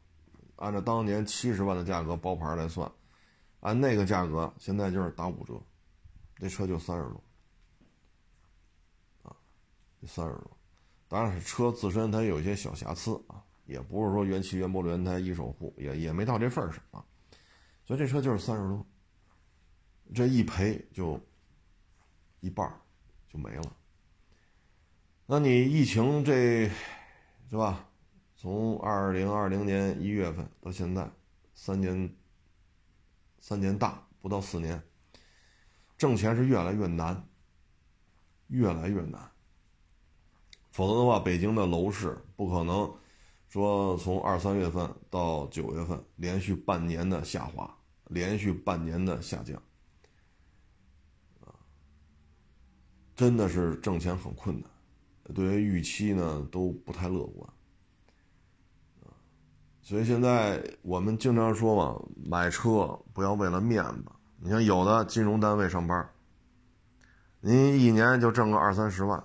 按照当年七十万的价格包牌来算，按那个价格现在就是打五折，这车就三十多，啊，三十多，当然是车自身它有一些小瑕疵啊。也不是说原漆原玻璃原胎一手护，也也没到这份上啊，所以这车就是三十多，这一赔就一半就没了。那你疫情这是吧？从二零二零年一月份到现在三年，三年大不到四年，挣钱是越来越难，越来越难。否则的话，北京的楼市不可能。说从二三月份到九月份，连续半年的下滑，连续半年的下降，啊，真的是挣钱很困难，对于预期呢都不太乐观，啊，所以现在我们经常说嘛，买车不要为了面子。你像有的金融单位上班，您一年就挣个二三十万，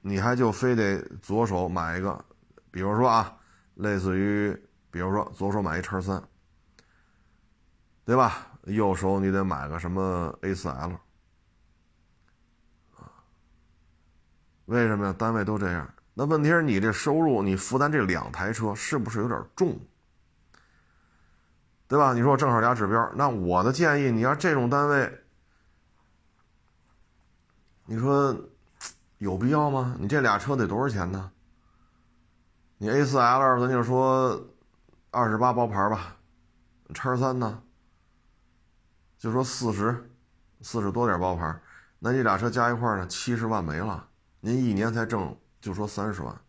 你还就非得左手买一个，比如说啊。类似于，比如说左手买一叉三，对吧？右手你得买个什么 A4L，为什么呀？单位都这样。那问题是你这收入，你负担这两台车是不是有点重？对吧？你说我正好俩指标，那我的建议，你要这种单位，你说有必要吗？你这俩车得多少钱呢？你 A4L 咱就说二十八包牌吧，叉三呢，就说四十，四十多点包牌，那你俩车加一块呢，七十万没了，您一年才挣就说三十万，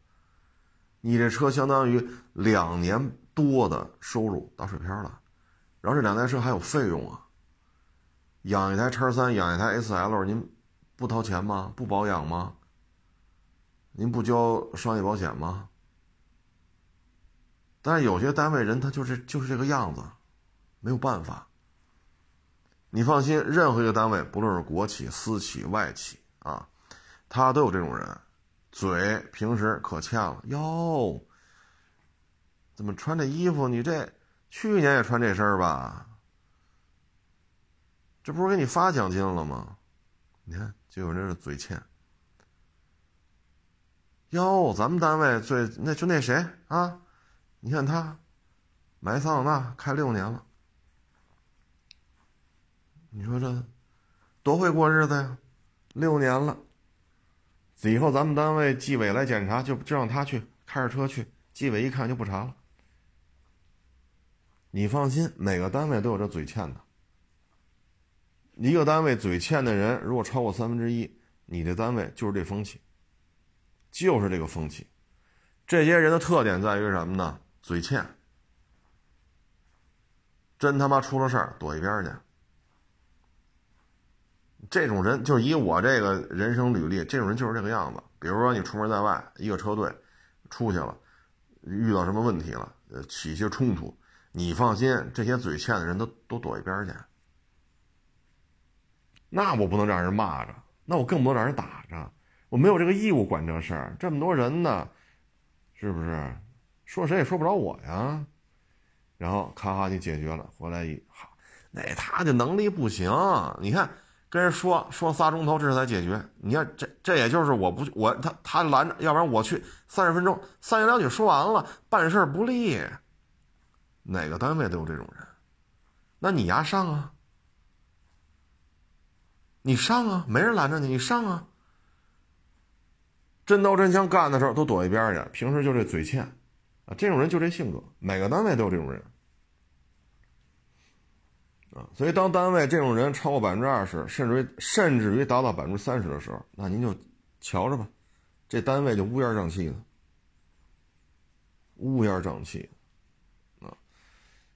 你这车相当于两年多的收入打水漂了，然后这两台车还有费用啊，养一台叉三，养一台 A4L，您不掏钱吗？不保养吗？您不交商业保险吗？但是有些单位人他就是就是这个样子，没有办法。你放心，任何一个单位，不论是国企、私企、外企啊，他都有这种人，嘴平时可欠了哟。怎么穿这衣服？你这去年也穿这身吧？这不是给你发奖金了吗？你看，就有这是嘴欠。哟，咱们单位最那就那谁啊？你看他，买桑塔纳开六年了。你说这多会过日子呀？六年了，以后咱们单位纪委来检查，就就让他去开着车去，纪委一看就不查了。你放心，每个单位都有这嘴欠的。一个单位嘴欠的人如果超过三分之一，你的单位就是这风气，就是这个风气。这些人的特点在于什么呢？嘴欠，真他妈出了事儿躲一边去。这种人就以我这个人生履历，这种人就是这个样子。比如说你出门在外，一个车队出去了，遇到什么问题了，呃，起些冲突，你放心，这些嘴欠的人都都躲一边去。那我不能让人骂着，那我更不能让人打着，我没有这个义务管这事儿。这么多人呢，是不是？说谁也说不着我呀。然后咔咔就解决了，回来一好，那他的能力不行，你看。跟人说说仨钟头，这才解决。你看，这这也就是我不我他他拦着，要不然我去三十分钟，三言两语说完了，办事不利。哪个单位都有这种人，那你丫上啊，你上啊，没人拦着你，你上啊。真刀真枪干的时候都躲一边去，平时就这嘴欠，这种人就这性格，每个单位都有这种人。啊，所以当单位这种人超过百分之二十，甚至于甚至于达到百分之三十的时候，那您就瞧着吧，这单位就乌烟瘴气的，乌烟瘴气，啊，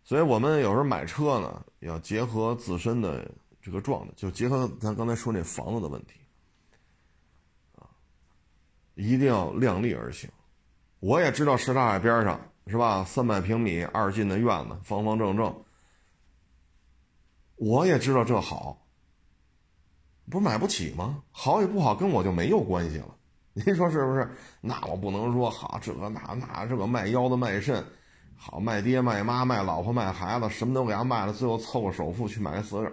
所以我们有时候买车呢，要结合自身的这个状态，就结合咱刚才说那房子的问题，啊，一定要量力而行。我也知道什刹海边上是吧，三百平米二进的院子，方方正正。我也知道这好，不是买不起吗？好与不好跟我就没有关系了，[laughs] 您说是不是？那我不能说好这个那那这个卖腰子卖肾，好卖爹卖妈卖老婆卖孩子，什么都给他卖了，最后凑个首付去买个四合院，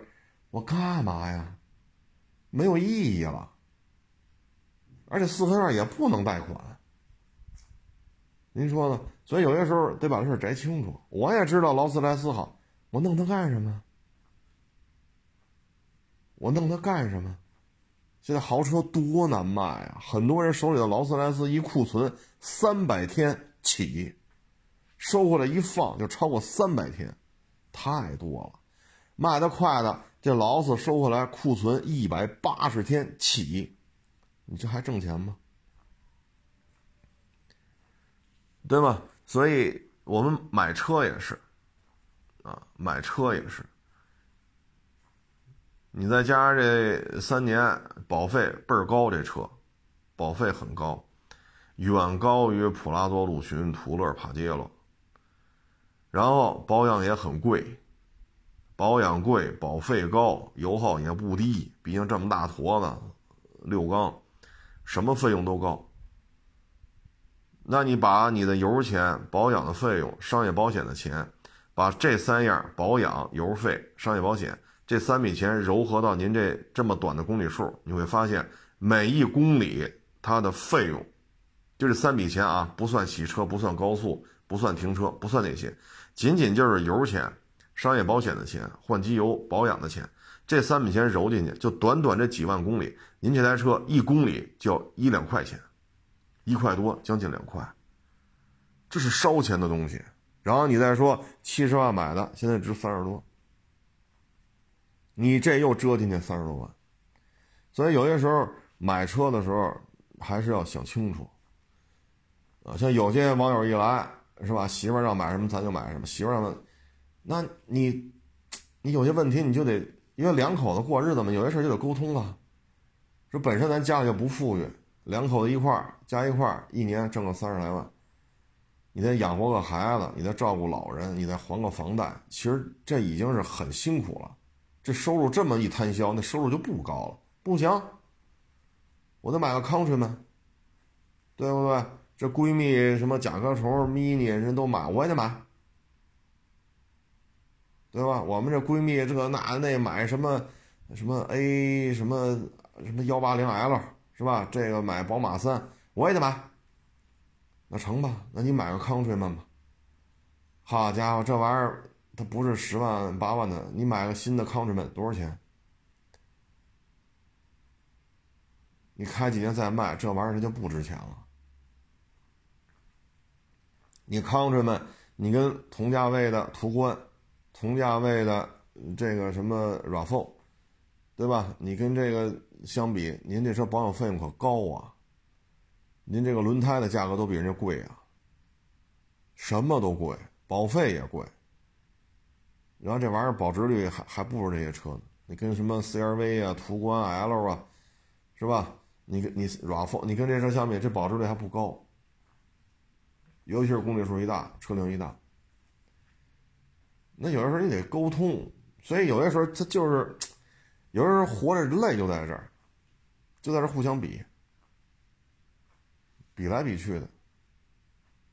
我干嘛呀？没有意义了。而且四合院也不能贷款，您说呢？所以有些时候得把这事摘清楚。我也知道劳斯莱斯好，我弄它干什么？我弄它干什么？现在豪车多难卖啊！很多人手里的劳斯莱斯一库存三百天起，收回来一放就超过三百天，太多了。卖的快的，这劳斯收回来库存一百八十天起，你这还挣钱吗？对吧？所以我们买车也是，啊，买车也是。你再加上这三年保费倍儿高，这车保费很高，远高于普拉多、陆巡、途乐、帕杰罗。然后保养也很贵，保养贵，保费高，油耗也不低。毕竟这么大坨子，六缸，什么费用都高。那你把你的油钱、保养的费用、商业保险的钱，把这三样保养、油费、商业保险。这三笔钱糅合到您这这么短的公里数，你会发现每一公里它的费用，就这三笔钱啊，不算洗车，不算高速，不算停车，不算那些，仅仅就是油钱、商业保险的钱、换机油、保养的钱，这三笔钱揉进去，就短短这几万公里，您这台车一公里就一两块钱，一块多，将近两块，这是烧钱的东西。然后你再说七十万买的，现在值三十多。你这又折进去三十多万。所以有些时候买车的时候还是要想清楚。啊，像有些网友一来是吧，媳妇让买什么咱就买什么，媳妇儿让，那你，你有些问题你就得，因为两口子过日子嘛，有些事就得沟通啊。说本身咱家里就不富裕，两口子一块儿加一块儿，一年挣个三十来万，你得养活个孩子，你再照顾老人，你再还个房贷，其实这已经是很辛苦了。这收入这么一摊销，那收入就不高了，不行，我得买个 Countryman，对不对？这闺蜜什么甲壳虫、mini 人都买，我也得买，对吧？我们这闺蜜这那那买什么什么 A 什么什么幺八零 L 是吧？这个买宝马三，我也得买。那成吧？那你买个 Countryman 吧。好家伙，这玩意儿它不是十万八万的，你买个新的 Countryman 多少钱？你开几年再卖，这玩意儿它就不值钱了。你 Countryman，你跟同价位的途观，同价位的这个什么 RAV4，对吧？你跟这个相比，您这车保养费用可高啊！您这个轮胎的价格都比人家贵啊，什么都贵，保费也贵。然后这玩意儿保值率还还不如这些车呢。你跟什么 CRV 啊、途观 L 啊，是吧？你跟你 RAV，你跟这车相比，这保值率还不高。尤其是公里数一大，车龄一大，那有的时候你得沟通，所以有些时候他就是，有的时候活着累就在这儿，就在这互相比，比来比去的。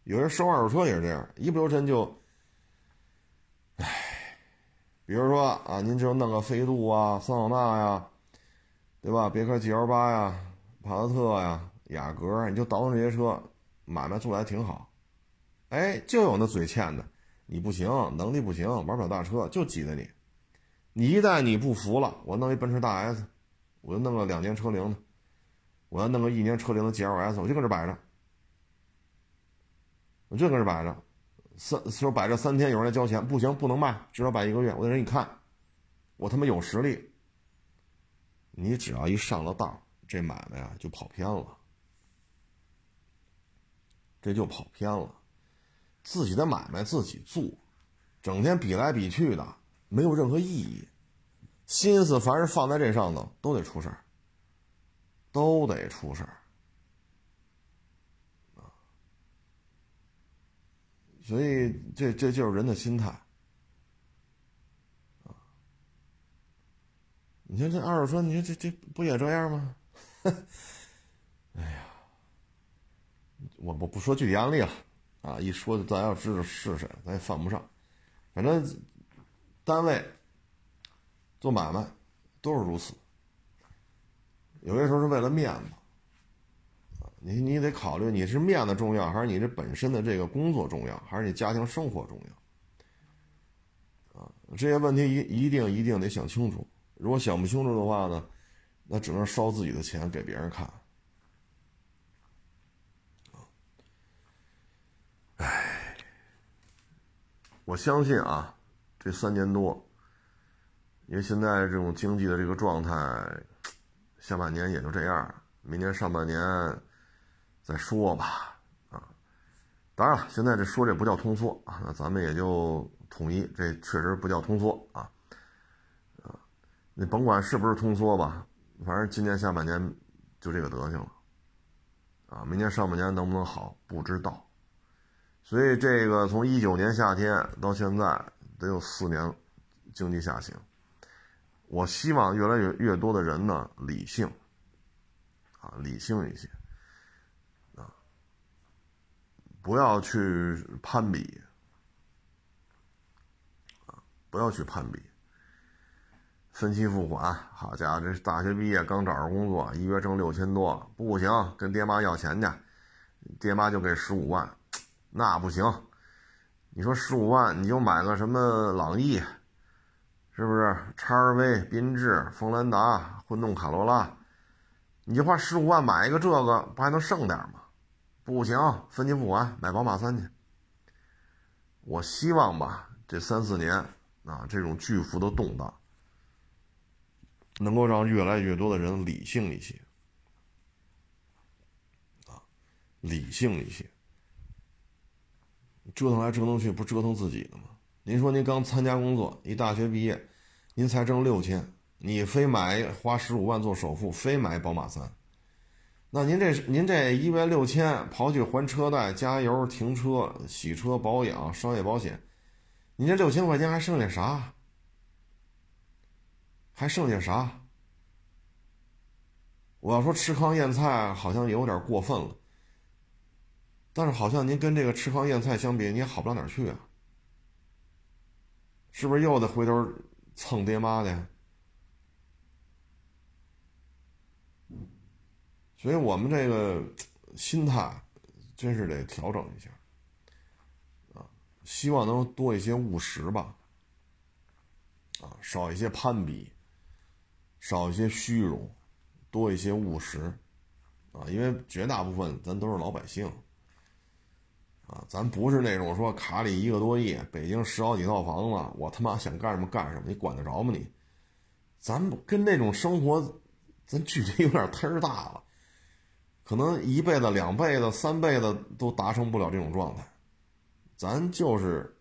有人收二手车也是这样，一不留神就，唉，比如说啊，您就弄个飞度啊、桑塔纳呀，对吧？别克 GL 八呀、帕萨特呀、雅阁，你就倒腾这些车，买卖做的还挺好。哎，就有那嘴欠的，你不行，能力不行，玩不了大车，就挤兑你。你一旦你不服了，我弄一奔驰大 S，我就弄个两年车龄的，我要弄个一年车龄的 GLS，我就搁这摆着，我就搁这摆着，三说摆着三天，有人来交钱，不行，不能卖，至少摆一个月，我得让你看，我他妈有实力。你只要一上了当，这买卖呀就跑偏了，这就跑偏了。自己的买卖自己做，整天比来比去的，没有任何意义。心思凡是放在这上头，都得出事儿，都得出事儿所以这这就是人的心态。你看这二手车，你说这这不也这样吗？[laughs] 哎呀，我我不说具体案例了。啊，一说咱要知道是谁，咱也犯不上。反正单位做买卖都是如此。有些时候是为了面子，你你得考虑你是面子重要，还是你这本身的这个工作重要，还是你家庭生活重要？啊，这些问题一一定一定得想清楚。如果想不清楚的话呢，那只能烧自己的钱给别人看。唉，我相信啊，这三年多，因为现在这种经济的这个状态，下半年也就这样，明年上半年再说吧。啊，当然了，现在这说这不叫通缩啊，那咱们也就统一，这确实不叫通缩啊。啊，你甭管是不是通缩吧，反正今年下半年就这个德行了。啊，明年上半年能不能好，不知道。所以这个从一九年夏天到现在得有四年经济下行，我希望越来越越多的人呢理性，啊理性一些，啊不要去攀比，啊不要去攀比，分期付款，好家伙，这大学毕业刚找着工作，一月挣六千多，不行，跟爹妈要钱去，爹妈就给十五万。那不行，你说十五万你就买个什么朗逸，是不是？叉 V、缤智、锋兰达、混动卡罗拉，你就花十五万买一个这个，不还能剩点吗？不行，分期付款买宝马三去。我希望吧，这三四年啊，这种巨幅的动荡能够让越来越多的人理性一些，啊，理性一些。折腾来折腾去，不折腾自己的吗？您说您刚参加工作，一大学毕业，您才挣六千，你非买花十五万做首付，非买宝马三，那您这您这一月六千，刨去还车贷、加油、停车、洗车、保养、商业保险，您这六千块钱还剩下啥？还剩下啥？我要说吃糠咽菜，好像有点过分了，但是好像您跟这个吃糠咽菜相比，你也好不到哪去啊。是不是又得回头蹭爹妈的？所以我们这个心态真是得调整一下啊！希望能多一些务实吧，啊，少一些攀比，少一些虚荣，多一些务实啊！因为绝大部分咱都是老百姓。啊，咱不是那种说卡里一个多亿，北京十好几套房子，我他妈想干什么干什么，你管得着吗你？咱跟那种生活，咱距离有点忒大了，可能一辈子、两辈子、三辈子都达成不了这种状态。咱就是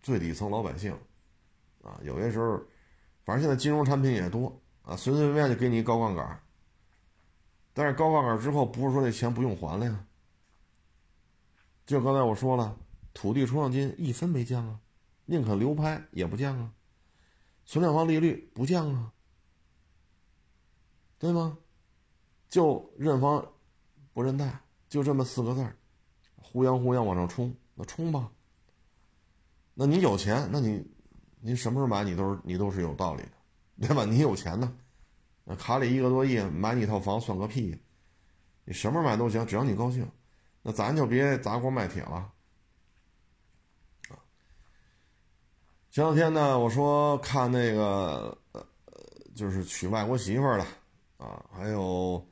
最底层老百姓，啊，有些时候，反正现在金融产品也多啊，随随便便就给你一高杠杆，但是高杠杆之后，不是说那钱不用还了呀。就刚才我说了，土地出让金一分没降啊，宁可流拍也不降啊，存量房利率不降啊，对吗？就认房不认贷，就这么四个字儿，呼泱呼泱往上冲，那冲吧。那你有钱，那你，你什么时候买你都是你都是有道理的，对吧？你有钱呢，那卡里一个多亿买你一套房算个屁，你什么时候买都行，只要你高兴。那咱就别砸锅卖铁了，啊！前两天呢，我说看那个呃，就是娶外国媳妇的啊，还有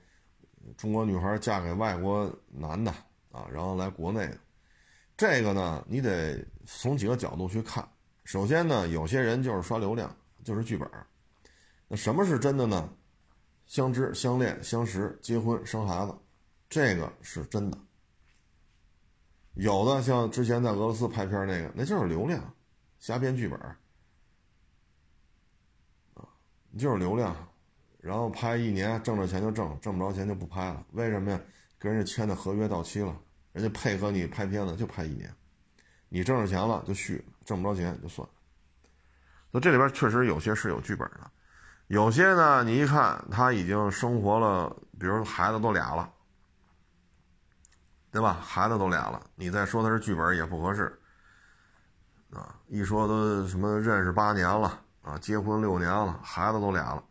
中国女孩嫁给外国男的啊，然后来国内，这个呢，你得从几个角度去看。首先呢，有些人就是刷流量，就是剧本。那什么是真的呢？相知、相恋、相识、结婚、生孩子，这个是真的。有的像之前在俄罗斯拍片那个，那就是流量，瞎编剧本啊，就是流量，然后拍一年挣着钱就挣，挣不着钱就不拍了。为什么呀？跟人家签的合约到期了，人家配合你拍片子就拍一年，你挣着钱了就续，挣不着钱就算了。那这里边确实有些是有剧本的，有些呢，你一看他已经生活了，比如孩子都俩了。对吧？孩子都俩了，你再说他是剧本也不合适，啊！一说都什么认识八年了啊，结婚六年了，孩子都俩了，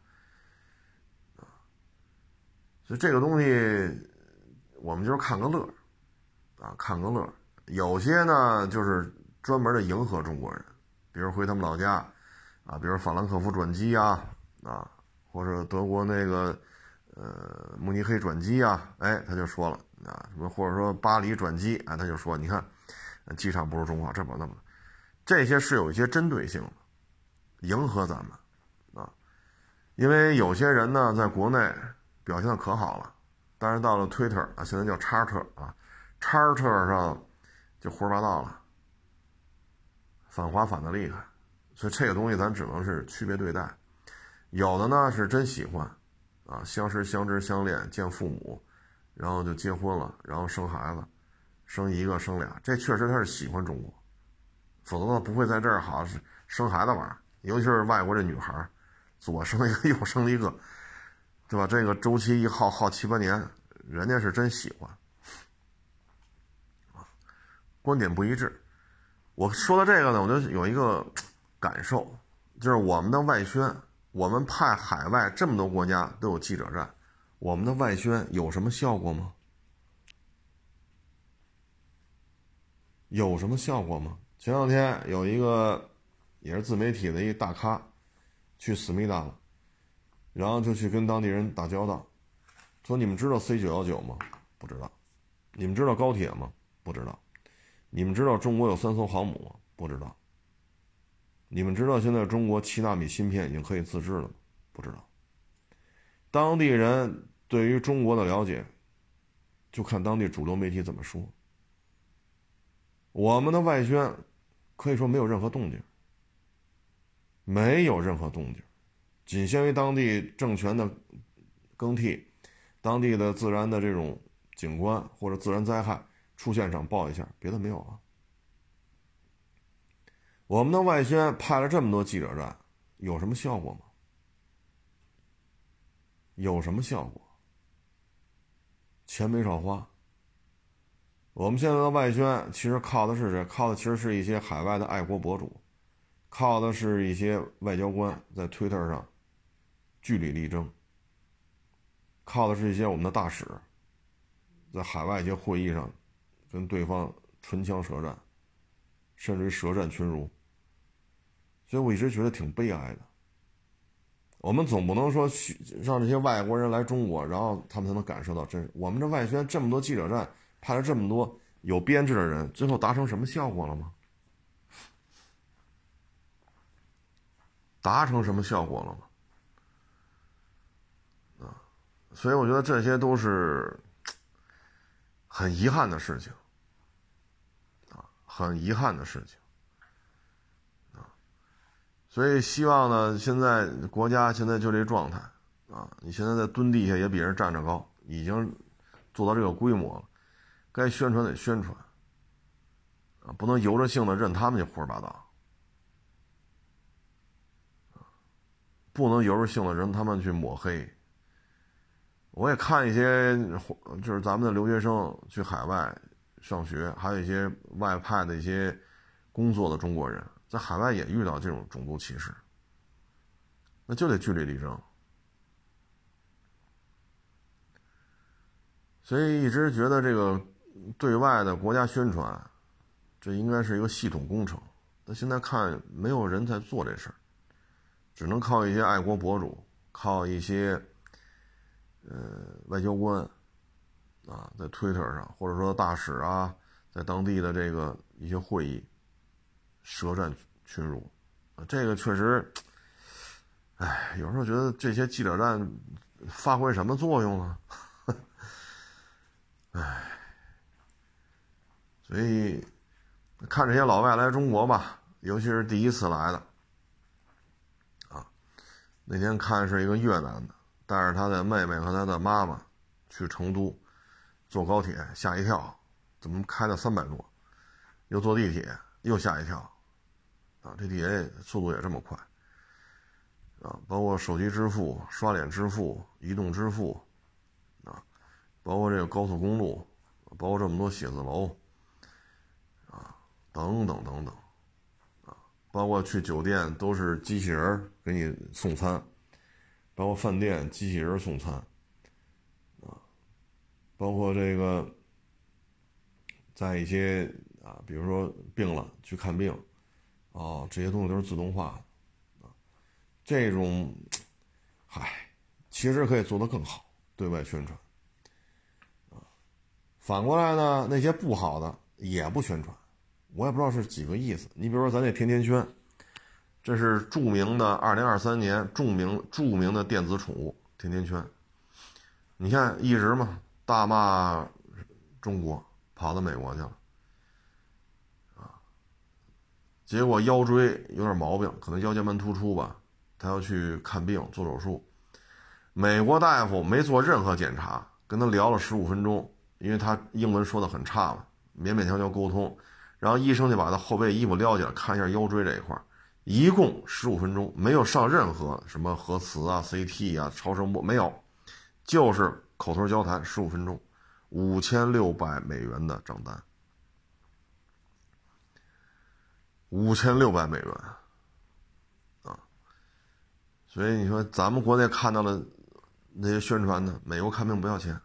啊！所以这个东西，我们就是看个乐，啊，看个乐。有些呢，就是专门的迎合中国人，比如回他们老家，啊，比如法兰克福转机啊，啊，或者德国那个，呃，慕尼黑转机啊，哎，他就说了。啊，什么或者说巴黎转机啊，他就说，你看，机场不如中华，这么那么，这些是有一些针对性的，迎合咱们啊，因为有些人呢，在国内表现的可好了，但是到了 Twitter 啊，现在叫叉特啊，叉特上就胡说八道了，反华反的厉害，所以这个东西咱只能是区别对待，有的呢是真喜欢，啊，相识、相知、相恋，见父母。然后就结婚了，然后生孩子，生一个生俩，这确实他是喜欢中国，否则他不会在这儿好是生孩子玩尤其是外国这女孩，左生一个 [laughs] 右生一个，对吧？这个周期一耗耗七八年，人家是真喜欢，啊，观点不一致。我说到这个呢，我就有一个感受，就是我们的外宣，我们派海外这么多国家都有记者站。我们的外宣有什么效果吗？有什么效果吗？前两天有一个也是自媒体的一个大咖去思密达了，然后就去跟当地人打交道，说你们知道 C 九幺九吗？不知道。你们知道高铁吗？不知道。你们知道中国有三艘航母吗？不知道。你们知道现在中国七纳米芯片已经可以自制了吗？不知道。当地人对于中国的了解，就看当地主流媒体怎么说。我们的外宣可以说没有任何动静，没有任何动静，仅限于当地政权的更替，当地的自然的这种景观或者自然灾害出现上报一下，别的没有了。我们的外宣派了这么多记者站，有什么效果吗？有什么效果？钱没少花。我们现在的外宣其实靠的是谁？靠的其实是一些海外的爱国博主，靠的是一些外交官在推特上据理力争，靠的是一些我们的大使在海外一些会议上跟对方唇枪舌战，甚至于舌战群儒。所以我一直觉得挺悲哀的。我们总不能说让这些外国人来中国，然后他们才能感受到真。我们这外宣这么多记者站，派了这么多有编制的人，最后达成什么效果了吗？达成什么效果了吗？啊，所以我觉得这些都是很遗憾的事情，啊，很遗憾的事情。所以希望呢，现在国家现在就这状态，啊，你现在在蹲地下也比人站着高，已经做到这个规模了，该宣传得宣传，啊，不能由着性子任他们去胡说八道，不能由着性子任他们去抹黑。我也看一些，就是咱们的留学生去海外上学，还有一些外派的一些工作的中国人。在海外也遇到这种种族歧视，那就得据理力争。所以一直觉得这个对外的国家宣传，这应该是一个系统工程。那现在看没有人在做这事儿，只能靠一些爱国博主，靠一些呃外交官啊，在推特上，或者说大使啊，在当地的这个一些会议。舌战群儒，这个确实，哎，有时候觉得这些记者站发挥什么作用呢？[laughs] 哎，所以看这些老外来中国吧，尤其是第一次来的，啊，那天看是一个越南的，带着他的妹妹和他的妈妈去成都，坐高铁吓一跳，怎么开了三百多？又坐地铁又吓一跳。啊，，GTA 速度也这么快，啊，包括手机支付、刷脸支付、移动支付，啊，包括这个高速公路，包括这么多写字楼，啊，等等等等，啊，包括去酒店都是机器人给你送餐，包括饭店机器人送餐，啊，包括这个在一些啊，比如说病了去看病。哦，这些东西都是自动化的，啊，这种，嗨，其实可以做得更好，对外宣传，啊，反过来呢，那些不好的也不宣传，我也不知道是几个意思。你比如说咱这甜甜圈，这是著名的二零二三年著名著名的电子宠物甜甜圈，你看一直嘛大骂中国，跑到美国去了。结果腰椎有点毛病，可能腰间盘突出吧，他要去看病做手术。美国大夫没做任何检查，跟他聊了十五分钟，因为他英文说的很差嘛，勉勉强强沟通。然后医生就把他后背衣服撩起来，看一下腰椎这一块，一共十五分钟，没有上任何什么核磁啊、CT 啊、超声波，没有，就是口头交谈十五分钟，五千六百美元的账单。五千六百美元，啊，所以你说咱们国内看到了那些宣传的，美国看病不要钱，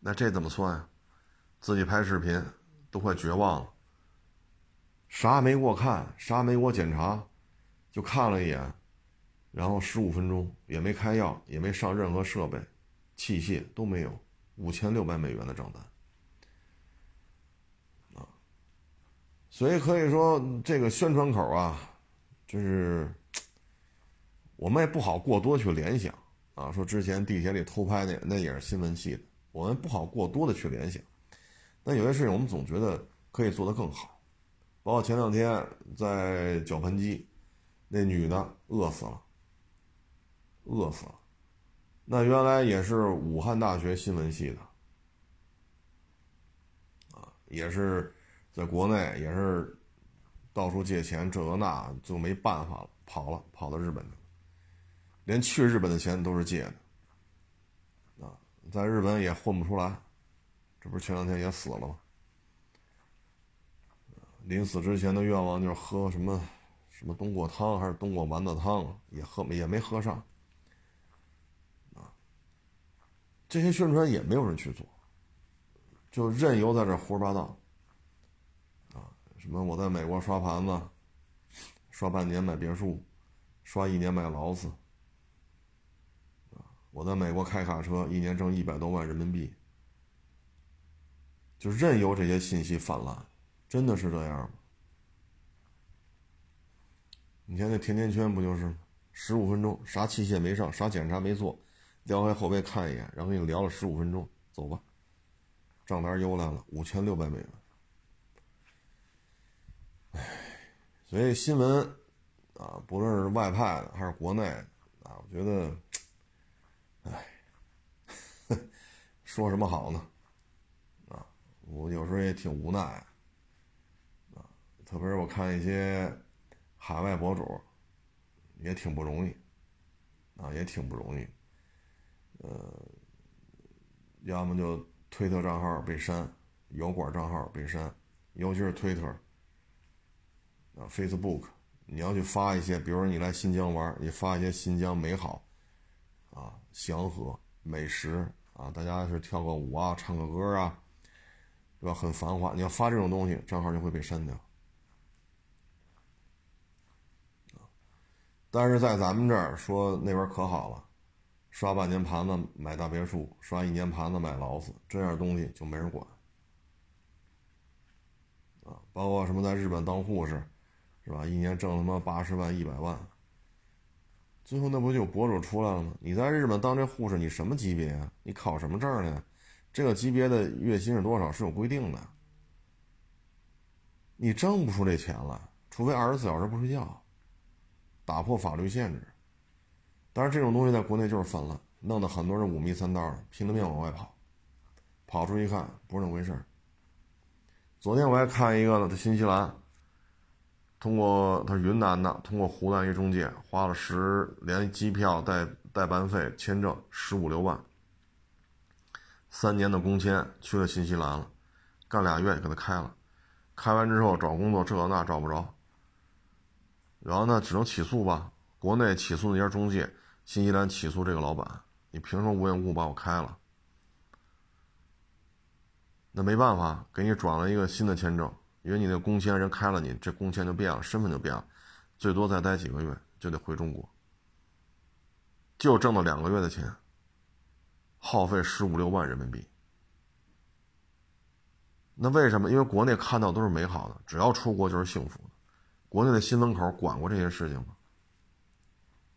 那这怎么算呀？自己拍视频都快绝望了，啥没给我看，啥没给我检查，就看了一眼，然后十五分钟也没开药，也没上任何设备、器械都没有，五千六百美元的账单。所以可以说，这个宣传口啊，就是我们也不好过多去联想啊，说之前地铁里偷拍那那也是新闻系的，我们不好过多的去联想。但有些事情我们总觉得可以做得更好，包括前两天在绞盆机，那女的饿死了，饿死了，那原来也是武汉大学新闻系的，啊，也是在国内也是到处借钱这个那，就没办法了，跑了，跑到日本去，连去日本的钱都是借的，啊，在日本也混不出来。这不是前两天也死了吗？临死之前的愿望就是喝什么什么冬瓜汤还是冬瓜丸子汤，也喝也没喝上。啊，这些宣传也没有人去做，就任由在这胡说八道。什么我在美国刷盘子，刷半年买别墅，刷一年买劳斯。我在美国开卡车，一年挣一百多万人民币。就任由这些信息泛滥，真的是这样吗？你看那甜甜圈不就是十五分钟，啥器械没上，啥检查没做，撩开后背看一眼，然后跟你聊了十五分钟，走吧，账单邮来了五千六百美元。唉，[laughs] 所以新闻啊，不论是外派的还是国内的啊，我觉得，唉，[laughs] 说什么好呢？啊我有时候也挺无奈，啊，特别是我看一些海外博主，也挺不容易，啊，也挺不容易，呃，要么就推特账号被删，油管账号被删，尤其是推特，啊，Facebook，你要去发一些，比如说你来新疆玩，你发一些新疆美好，啊，祥和美食啊，大家是跳个舞啊，唱个歌啊。对吧？很繁华，你要发这种东西，账号就会被删掉。但是在咱们这儿说那边可好了，刷半年盘子买大别墅，刷一年盘子买劳斯，这样东西就没人管。啊，包括什么在日本当护士，是吧？一年挣他妈八十万、一百万，最后那不就有博主出来了吗？你在日本当这护士，你什么级别啊？你考什么证呢？这个级别的月薪是多少是有规定的，你挣不出这钱来，除非二十四小时不睡觉，打破法律限制。但是这种东西在国内就是泛滥，弄得很多人五迷三道的，拼了命往外跑，跑出去一看不是那么回事昨天我还看一个呢，在新西兰，通过他是云南的，通过湖南一中介，花了十连机票带代办费签证十五六万。三年的工签去了新西兰了，干俩月给他开了，开完之后找工作这那找不着，然后呢只能起诉吧，国内起诉那家中介，新西兰起诉这个老板，你凭什么无缘无故把我开了？那没办法，给你转了一个新的签证，因为你那工签人开了你，这工签就变了，身份就变了，最多再待几个月就得回中国，就挣了两个月的钱。耗费十五六万人民币，那为什么？因为国内看到都是美好的，只要出国就是幸福的。国内的新闻口管过这些事情吗？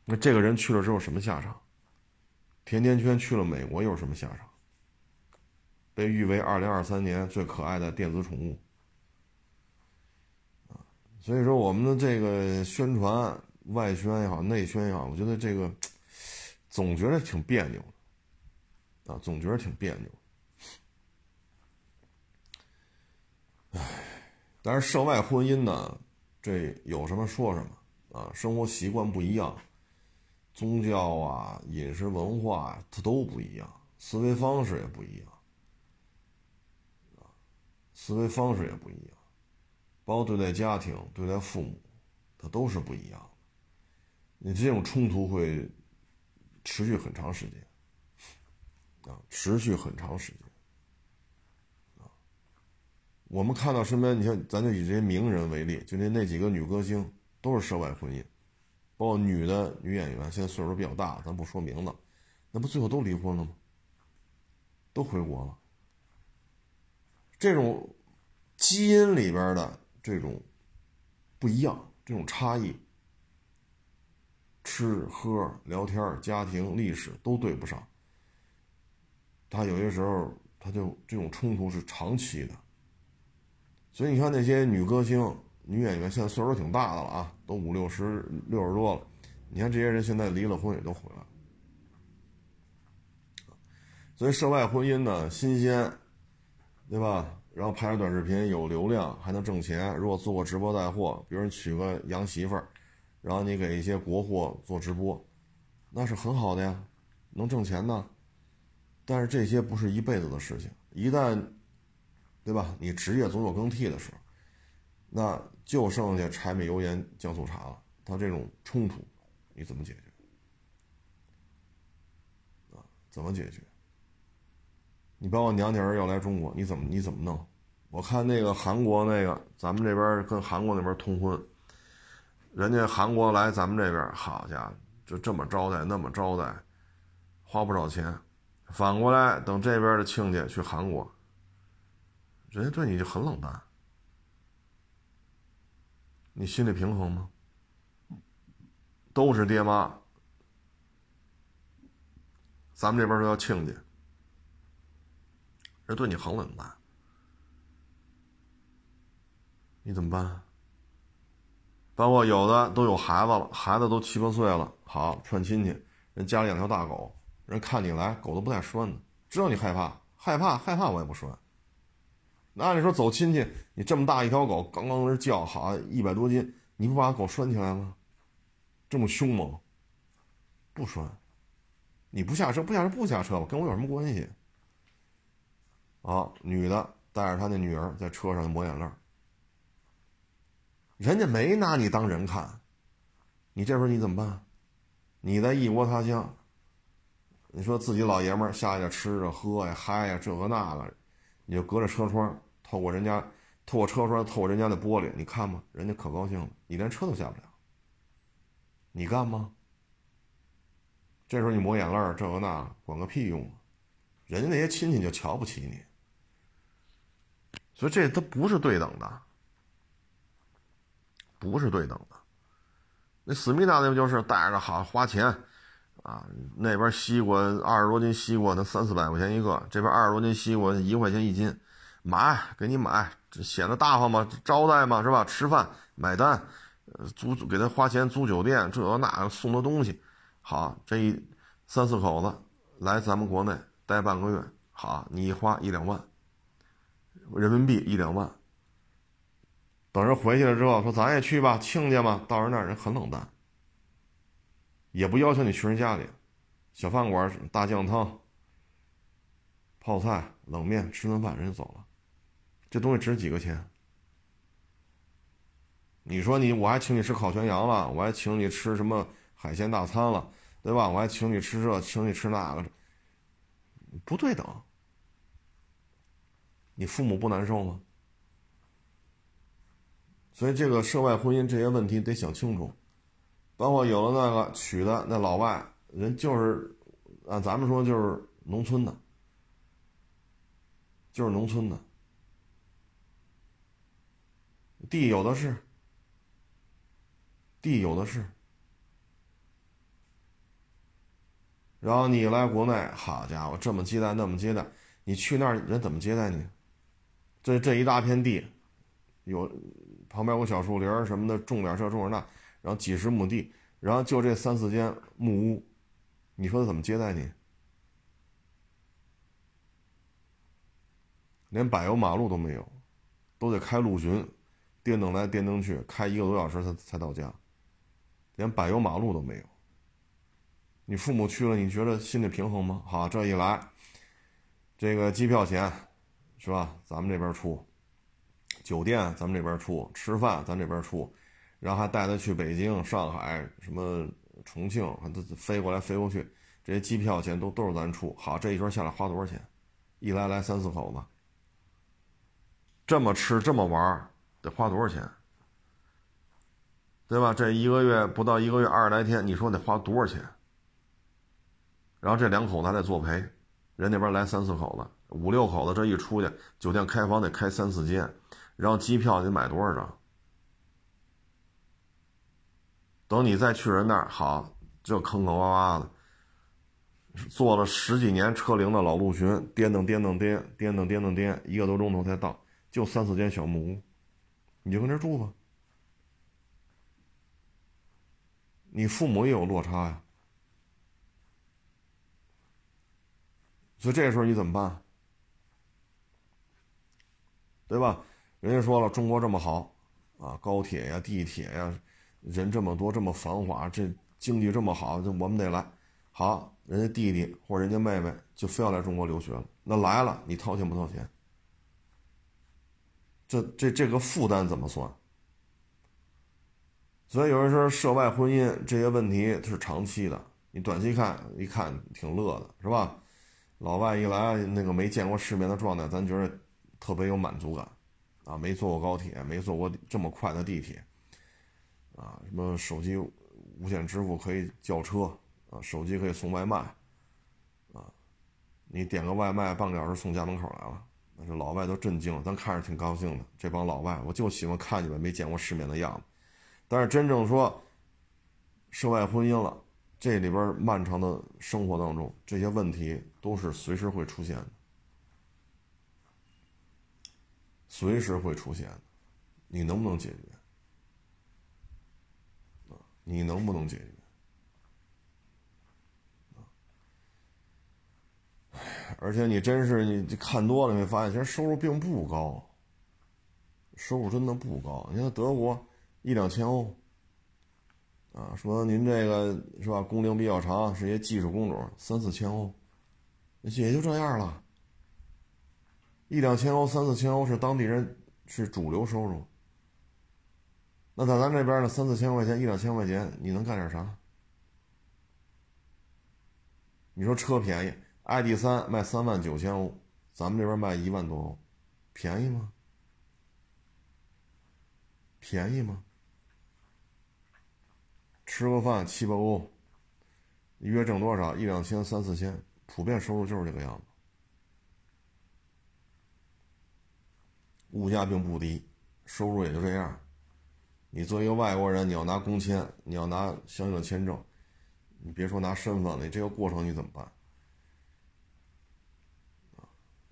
那这个人去了之后什么下场？甜甜圈去了美国又是什么下场？被誉为二零二三年最可爱的电子宠物所以说我们的这个宣传外宣也好，内宣也好，我觉得这个总觉得挺别扭的。啊，总觉得挺别扭。唉，但是涉外婚姻呢，这有什么说什么啊？生活习惯不一样，宗教啊、饮食文化它都不一样，思维方式也不一样啊，思维方式也不一样，包括对待家庭、对待父母，它都是不一样的。你这种冲突会持续很长时间。啊，持续很长时间。我们看到身边，你像咱就以这些名人为例，就那那几个女歌星都是涉外婚姻，包括女的女演员，现在岁数比较大，咱不说名字，那不最后都离婚了吗？都回国了。这种基因里边的这种不一样，这种差异，吃喝聊天、家庭历史都对不上，他有些时候他就这种冲突是长期的。所以你看那些女歌星、女演员，现在岁数挺大的了啊，都五六十、六十多了。你看这些人现在离了婚也都回来了。所以涉外婚姻呢，新鲜，对吧？然后拍个短视频有流量，还能挣钱。如果做个直播带货，比如娶个洋媳妇儿，然后你给一些国货做直播，那是很好的呀，能挣钱呢。但是这些不是一辈子的事情，一旦，对吧？你职业总有更替的时候，那就剩下柴米油盐酱醋茶了。他这种冲突，你怎么解决？啊，怎么解决？你包括娘家人要来中国，你怎么你怎么弄？我看那个韩国那个，咱们这边跟韩国那边通婚，人家韩国来咱们这边，好家伙，就这么招待那么招待，花不少钱。反过来等这边的亲家去韩国，人家对你就很冷淡，你心里平衡吗？都是爹妈，咱们这边都要亲家。人对你很冷淡，你怎么办？包括有的都有孩子了，孩子都七八岁了，好串亲戚，人家里养条大狗，人看你来，狗都不带拴的，知道你害怕，害怕害怕我也不拴。那按理说走亲戚，你这么大一条狗，刚刚那叫，好一百多斤，你不把狗拴起来吗？这么凶猛，不拴，你不下车不下车不下车吧，跟我有什么关系？啊，女的带着她那女儿在车上抹眼泪人家没拿你当人看，你这时候你怎么办？你在异国他乡，你说自己老爷们儿下去吃着喝呀嗨呀这个那个，你就隔着车窗透过人家透过车窗透过人家的玻璃，你看吧，人家可高兴了，你连车都下不了，你干吗？这时候你抹眼泪这个那管个屁用啊！人家那些亲戚就瞧不起你。所以这都不是对等的，不是对等的。那思密达那不就是带着好花钱啊？那边西瓜二十多斤西瓜，那三四百块钱一个；这边二十多斤西瓜一块钱一斤，买给你买，这显得大方嘛，招待嘛是吧？吃饭买单，租给他花钱租酒店，这那送的东西，好，这一三四口子来咱们国内待半个月，好，你花一两万。人民币一两万，等人回去了之后，说咱也去吧，亲家嘛。到人那儿人很冷淡，也不要求你去人家里，小饭馆大酱汤、泡菜、冷面，吃顿饭人就走了。这东西值几个钱？你说你我还请你吃烤全羊了，我还请你吃什么海鲜大餐了，对吧？我还请你吃这，请你吃那个，不对等。你父母不难受吗？所以这个涉外婚姻这些问题得想清楚，包括有的那个娶的那老外人就是，按咱们说就是农村的，就是农村的，地有的是，地有的是，然后你来国内，好家伙，这么接待那么接待，你去那儿人怎么接待你？这这一大片地，有旁边有小树林什么的，种点这种点那，然后几十亩地，然后就这三四间木屋，你说他怎么接待你？连柏油马路都没有，都得开陆巡，电灯来电灯去，开一个多小时才才到家，连柏油马路都没有。你父母去了，你觉得心里平衡吗？好，这一来，这个机票钱。是吧？咱们这边出，酒店咱们这边出，吃饭咱这边出，然后还带他去北京、上海、什么重庆，他飞过来飞过去，这些机票钱都都是咱出。好，这一圈下来花多少钱？一来来三四口子，这么吃这么玩得花多少钱？对吧？这一个月不到一个月二十来天，你说得花多少钱？然后这两口子还得作陪，人那边来三四口子。五六口子这一出去，酒店开房得开三四间，然后机票得买多少张？等你再去人那儿，好，这坑坑洼洼的，坐了十几年车龄的老陆巡，颠噔颠噔颠，颠噔颠噔颠，一个多钟头才到，就三四间小木屋，你就跟这住吧。你父母也有落差呀，所以这时候你怎么办？对吧？人家说了，中国这么好啊，高铁呀、地铁呀，人这么多，这么繁华，这经济这么好，这我们得来。好，人家弟弟或者人家妹妹就非要来中国留学了，那来了，你掏钱不掏钱？这这这个负担怎么算？所以有人说涉外婚姻这些问题是长期的，你短期看一看挺乐的，是吧？老外一来，那个没见过世面的状态，咱觉得特别有满足感，啊，没坐过高铁，没坐过这么快的地铁，啊，什么手机无线支付可以叫车，啊，手机可以送外卖，啊，你点个外卖半个小时送家门口来了，那是老外都震惊了，咱看着挺高兴的。这帮老外，我就喜欢看你们没见过世面的样子。但是真正说涉外婚姻了，这里边漫长的生活当中，这些问题都是随时会出现的，随时会出现的，你能不能解决？你能不能解决？而且你真是你看多了，你会发现其实收入并不高，收入真的不高。你看德国。一两千欧，啊，说您这个是吧？工龄比较长，是些技术工种，三四千欧，也就这样了。一两千欧、三四千欧是当地人是主流收入。那在咱这边呢，三四千块钱、一两千块钱，你能干点啥？你说车便宜，ID 三卖三万九千欧，咱们这边卖一万多欧，便宜吗？便宜吗？吃个饭七八欧，一月挣多少？一两千、三四千，普遍收入就是这个样子。物价并不低，收入也就这样。你作为一个外国人，你要拿工签，你要拿相应的签证，你别说拿身份了，你这个过程你怎么办？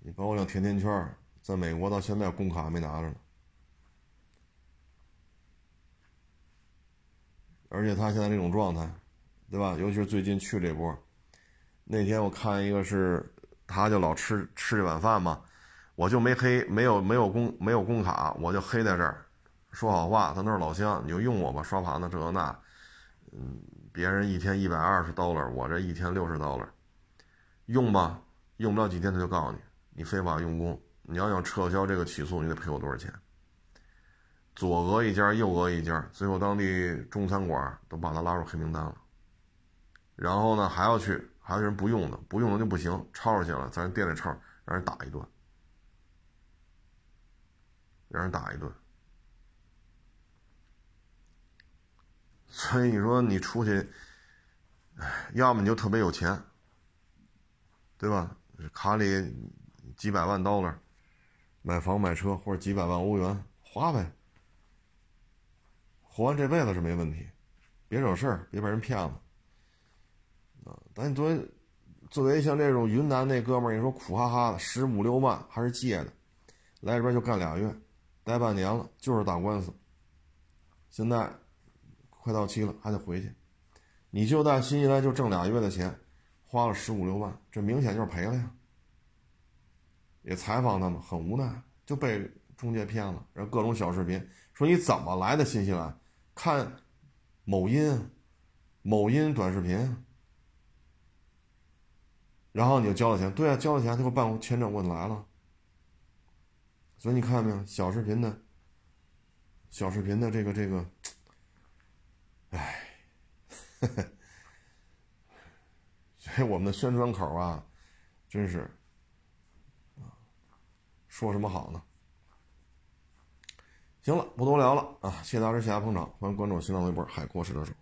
你包括像甜甜圈，在美国到现在工卡还没拿着呢。而且他现在这种状态，对吧？尤其是最近去这波，那天我看一个是，他就老吃吃这碗饭嘛，我就没黑，没有没有工没有工卡，我就黑在这儿，说好话，咱都是老乡，你就用我吧，刷盘子这个那，嗯，别人一天一百二十 dollar，我这一天六十 dollar，用吧，用不了几天他就告诉你，你非法用工，你要想撤销这个起诉，你得赔我多少钱？左讹一家，右讹一家，最后当地中餐馆都把他拉入黑名单了。然后呢，还要去，还有人不用的，不用的就不行，抄出去了，咱店里抄，让人打一顿，让人打一顿。所以你说你出去，哎要么你就特别有钱，对吧？卡里几百万刀了，买房买车，或者几百万欧元花呗。活完这辈子是没问题，别惹事儿，别被人骗了。啊，但你作为作为像这种云南那哥们儿，你说苦哈哈的，十五六万还是借的，来这边就干俩月，待半年了，就是打官司。现在快到期了，还得回去。你就在新西兰就挣俩月的钱，花了十五六万，这明显就是赔了呀。也采访他们，很无奈，就被中介骗了，然后各种小视频说你怎么来的新西兰。看某音、某音短视频，然后你就交了钱。对啊，交了钱，他给我办签证，我来了。所以你看到没有，小视频的，小视频的这个这个，哎，[laughs] 所以我们的宣传口啊，真是说什么好呢？行了，不多聊了啊！谢谢大家，谢谢捧场，欢迎关注新浪微博“海阔试车手”。